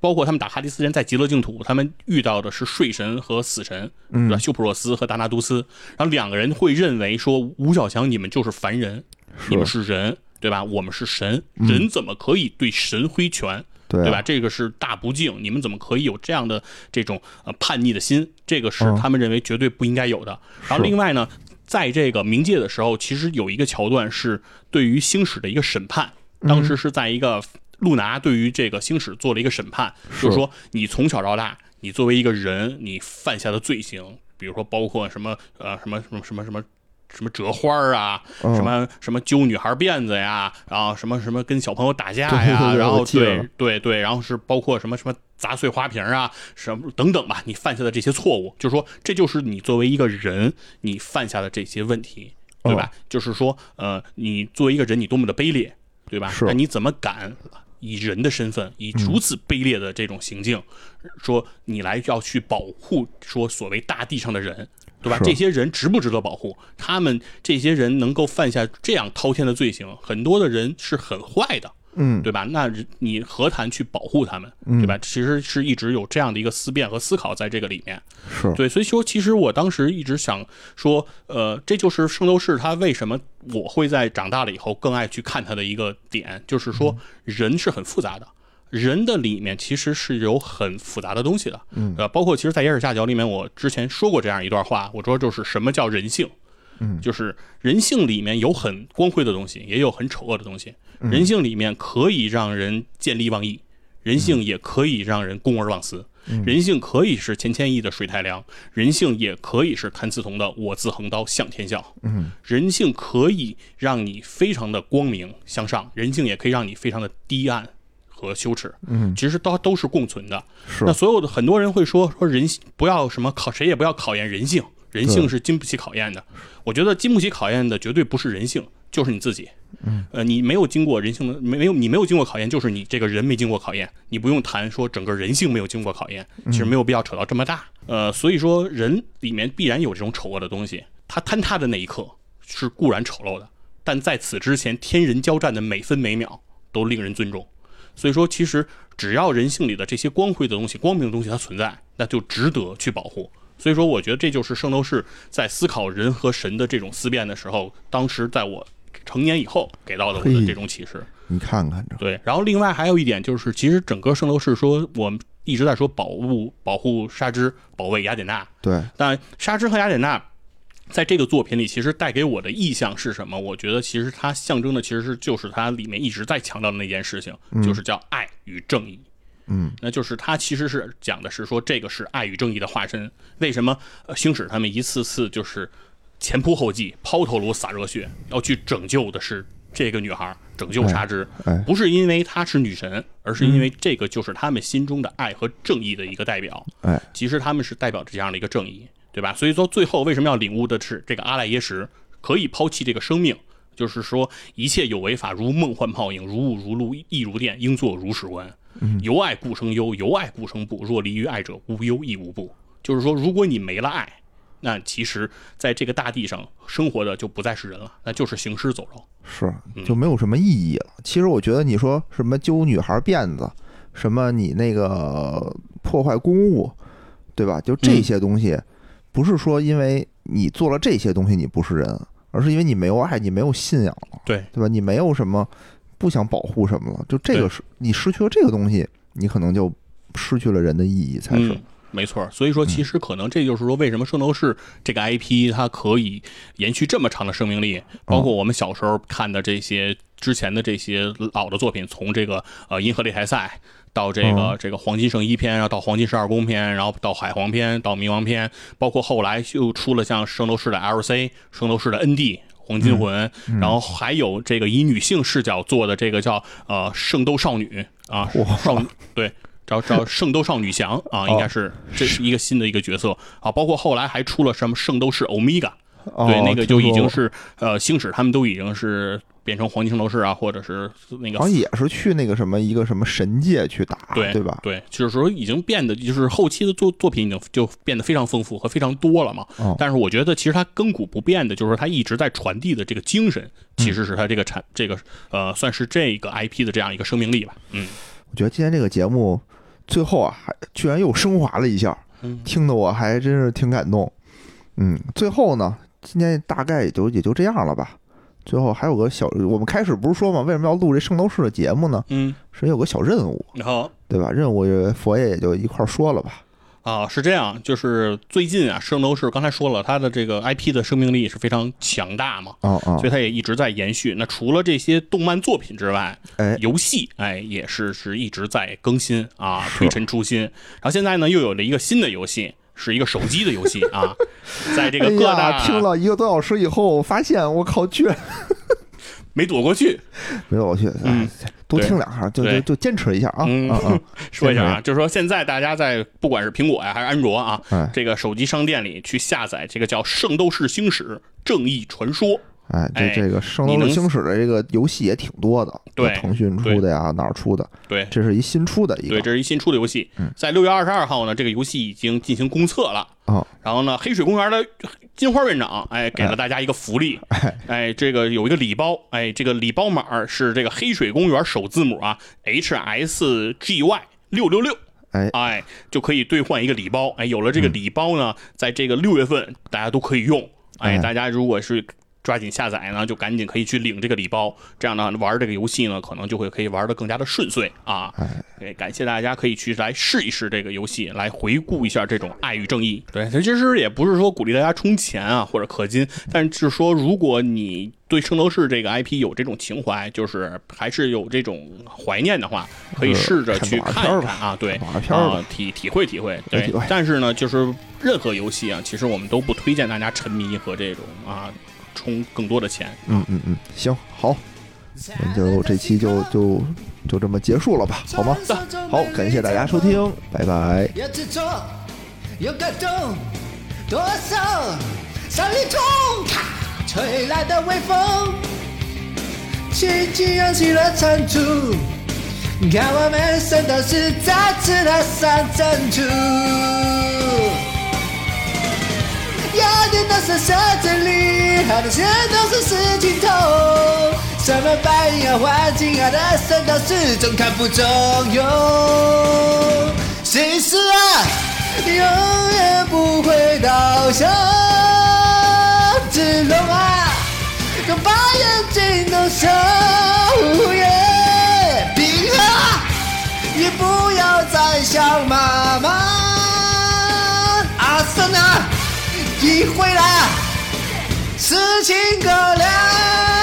包括他们打哈迪斯人在极乐净土，他们遇到的是睡神和死神，对吧？修普洛斯和达纳都斯，然后两个人会认为说吴小强你们就是凡人，你们是人，对吧？我们是神，人怎么可以对神挥拳？对吧？这个是大不敬，你们怎么可以有这样的这种呃叛逆的心？这个是嗯他们认为绝对不应该有的。然后另外呢，在这个冥界的时候，其实有一个桥段是对于星矢的一个审判。当时是在一个路拿对于这个星矢做了一个审判，就是说你从小到大，你作为一个人，你犯下的罪行，比如说包括什么呃什么什么什么什么。什么折花啊，什么什么揪女孩辫子呀，然后什么什么跟小朋友打架呀，然后对对对，然后是包括什么什么砸碎花瓶啊，什么等等吧，你犯下的这些错误，就是说这就是你作为一个人你犯下的这些问题，对吧？就是说呃，你作为一个人你多么的卑劣，对吧？那你怎么敢以人的身份以如此卑劣的这种行径，说你来要去保护说所谓大地上的人？对吧？这些人值不值得保护？他们这些人能够犯下这样滔天的罪行，很多的人是很坏的，嗯，对吧？那你何谈去保护他们？对吧？其实是一直有这样的一个思辨和思考在这个里面。是对，所以说，其实我当时一直想说，呃，这就是圣斗士他为什么我会在长大了以后更爱去看他的一个点，就是说人是很复杂的。人的里面其实是有很复杂的东西的，嗯，呃，包括其实，在《野史下角》里面，我之前说过这样一段话，我说就是什么叫人性，嗯，就是人性里面有很光辉的东西，也有很丑恶的东西。人性里面可以让人见利忘义，人性也可以让人公而忘私，人性可以是钱谦益的水太凉，人性也可以是谭嗣同的我自横刀向天笑，嗯，人性可以让你非常的光明向上，人性也可以让你非常的低暗。和羞耻，嗯，其实都都是共存的。是那所有的很多人会说说人不要什么考谁也不要考验人性，人性是经不起考验的。我觉得经不起考验的绝对不是人性，就是你自己。嗯，呃，你没有经过人性的没没有你没有经过考验，就是你这个人没经过考验。你不用谈说整个人性没有经过考验，其实没有必要扯到这么大。呃，所以说人里面必然有这种丑恶的东西，它坍塌的那一刻是固然丑陋的，但在此之前天人交战的每分每秒都令人尊重。所以说，其实只要人性里的这些光辉的东西、光明的东西它存在，那就值得去保护。所以说，我觉得这就是圣斗士在思考人和神的这种思辨的时候，当时在我成年以后给到的我的这种启示。你看看这。对，然后另外还有一点就是，其实整个圣斗士说，我们一直在说保护、保护沙之，保卫雅典娜。对，但沙之和雅典娜。在这个作品里，其实带给我的意象是什么？我觉得其实它象征的其实是就是它里面一直在强调的那件事情，就是叫爱与正义。嗯，那就是它其实是讲的是说这个是爱与正义的化身。为什么星矢他们一次次就是前仆后继、抛头颅洒热血，要去拯救的是这个女孩，拯救沙之，不是因为她是女神，而是因为这个就是他们心中的爱和正义的一个代表。哎，其实他们是代表着这样的一个正义。对吧？所以说最后为什么要领悟的是这个阿赖耶识可以抛弃这个生命？就是说一切有为法如梦幻泡影，如雾如露，亦如电，应作如是观。由爱故生忧，由爱故生怖。若离于爱者，无忧亦无怖。就是说，如果你没了爱，那其实在这个大地上生活的就不再是人了，那就是行尸走肉，是就没有什么意义了。其实我觉得你说什么揪女孩辫子，什么你那个破坏公物，对吧？就这些东西。不是说因为你做了这些东西你不是人，而是因为你没有爱，你没有信仰了，对对吧？你没有什么不想保护什么了，就这个是你失去了这个东西，你可能就失去了人的意义才是。没错，所以说其实可能这就是说为什么圣斗士这个 IP 它可以延续这么长的生命力，包括我们小时候看的这些之前的这些老的作品，从这个呃银河擂台赛。到这个这个黄金圣衣篇，然后到黄金十二宫篇，然后到海皇篇，到冥王篇，包括后来又出了像圣斗士的 LC、圣斗士的 ND、黄金魂，然后还有这个以女性视角做的这个叫呃圣斗少女啊，少女对，叫叫圣斗少女翔啊，应该是这是一个新的一个角色。啊，包括后来还出了什么圣斗士欧米伽，对，那个就已经是呃星矢他们都已经是。变成黄金圣斗士啊，或者是那个，好像也是去那个什么一个什么神界去打，对对吧？对，就是说已经变得，就是后期的作作品已经就变得非常丰富和非常多了嘛。但是我觉得其实它亘古不变的，就是说它一直在传递的这个精神，其实是它这个产这个呃，算是这个 IP 的这样一个生命力吧。嗯，我觉得今天这个节目最后啊，还居然又升华了一下，听得我还真是挺感动。嗯，最后呢，今天大概也就也就这样了吧。最后还有个小，我们开始不是说嘛，为什么要录这圣斗士的节目呢？嗯，是有个小任务，然后，对吧？任务佛爷也就一块说了吧。啊，是这样，就是最近啊，圣斗士刚才说了，它的这个 IP 的生命力是非常强大嘛，哦哦所以它也一直在延续。那除了这些动漫作品之外，哎游戏哎也是是一直在更新啊，推陈出新。然后现在呢，又有了一个新的游戏，是一个手机的游戏啊，在这个各哎大、呀，听了一个多小时以后，我发现我靠，居然 没躲过去。没躲过去，嗯哎多听两下，就就对就坚持一下啊嗯啊啊！说一下啊，就是说现在大家在不管是苹果呀还是安卓啊，哎这个手机商店里去下载这个叫《圣斗士星矢正义传说》。哎，哎这这个《圣斗士星矢》的这个游戏也挺多的，对腾讯出的呀，哪儿出的？对这是一新出的一个对，这是一新出的游戏嗯，在六月二十二号呢，这个游戏已经进行公测了。哦，然后呢，黑水公园的金花院长，哎，给了大家一个福利，哎哎，这个有一个礼包，哎，这个礼包码是这个黑水公园首字母啊，H S G Y 六六六。哎哎，就可以兑换一个礼包。哎，有了这个礼包呢，在这个六月份大家都可以用。哎，哎大家如果是抓紧下载呢，就赶紧可以去领这个礼包。这样呢，玩这个游戏呢，可能就会可以玩的更加的顺遂啊。哎，对，感谢大家可以去来试一试这个游戏，来回顾一下这种爱与正义。对，它其实也不是说鼓励大家充钱啊或者氪金，但是说如果你对圣斗士这个 IP 有这种情怀，就是还是有这种怀念的话，可以试着去看一看啊。对，啊，体体会体会。对，但是呢，就是任何游戏啊，其实我们都不推荐大家沉迷和这种啊充更多的钱。嗯嗯嗯，行好，那就这期就就就这么结束了吧，好吗？好，感谢大家收听，拜拜。有执着，有感动，多少山里冲，吹来的微风，轻轻扬起了长处，看我们圣斗士再次的上阵处。雅典都是射这里，好的线都是是尽头。什么扮演环境好的圣斗士总看不中用。谁是啊，永远不会倒下。只龙啊，用把眼睛都笑。耶，平和，你不要再想妈妈。你回来，此情可量。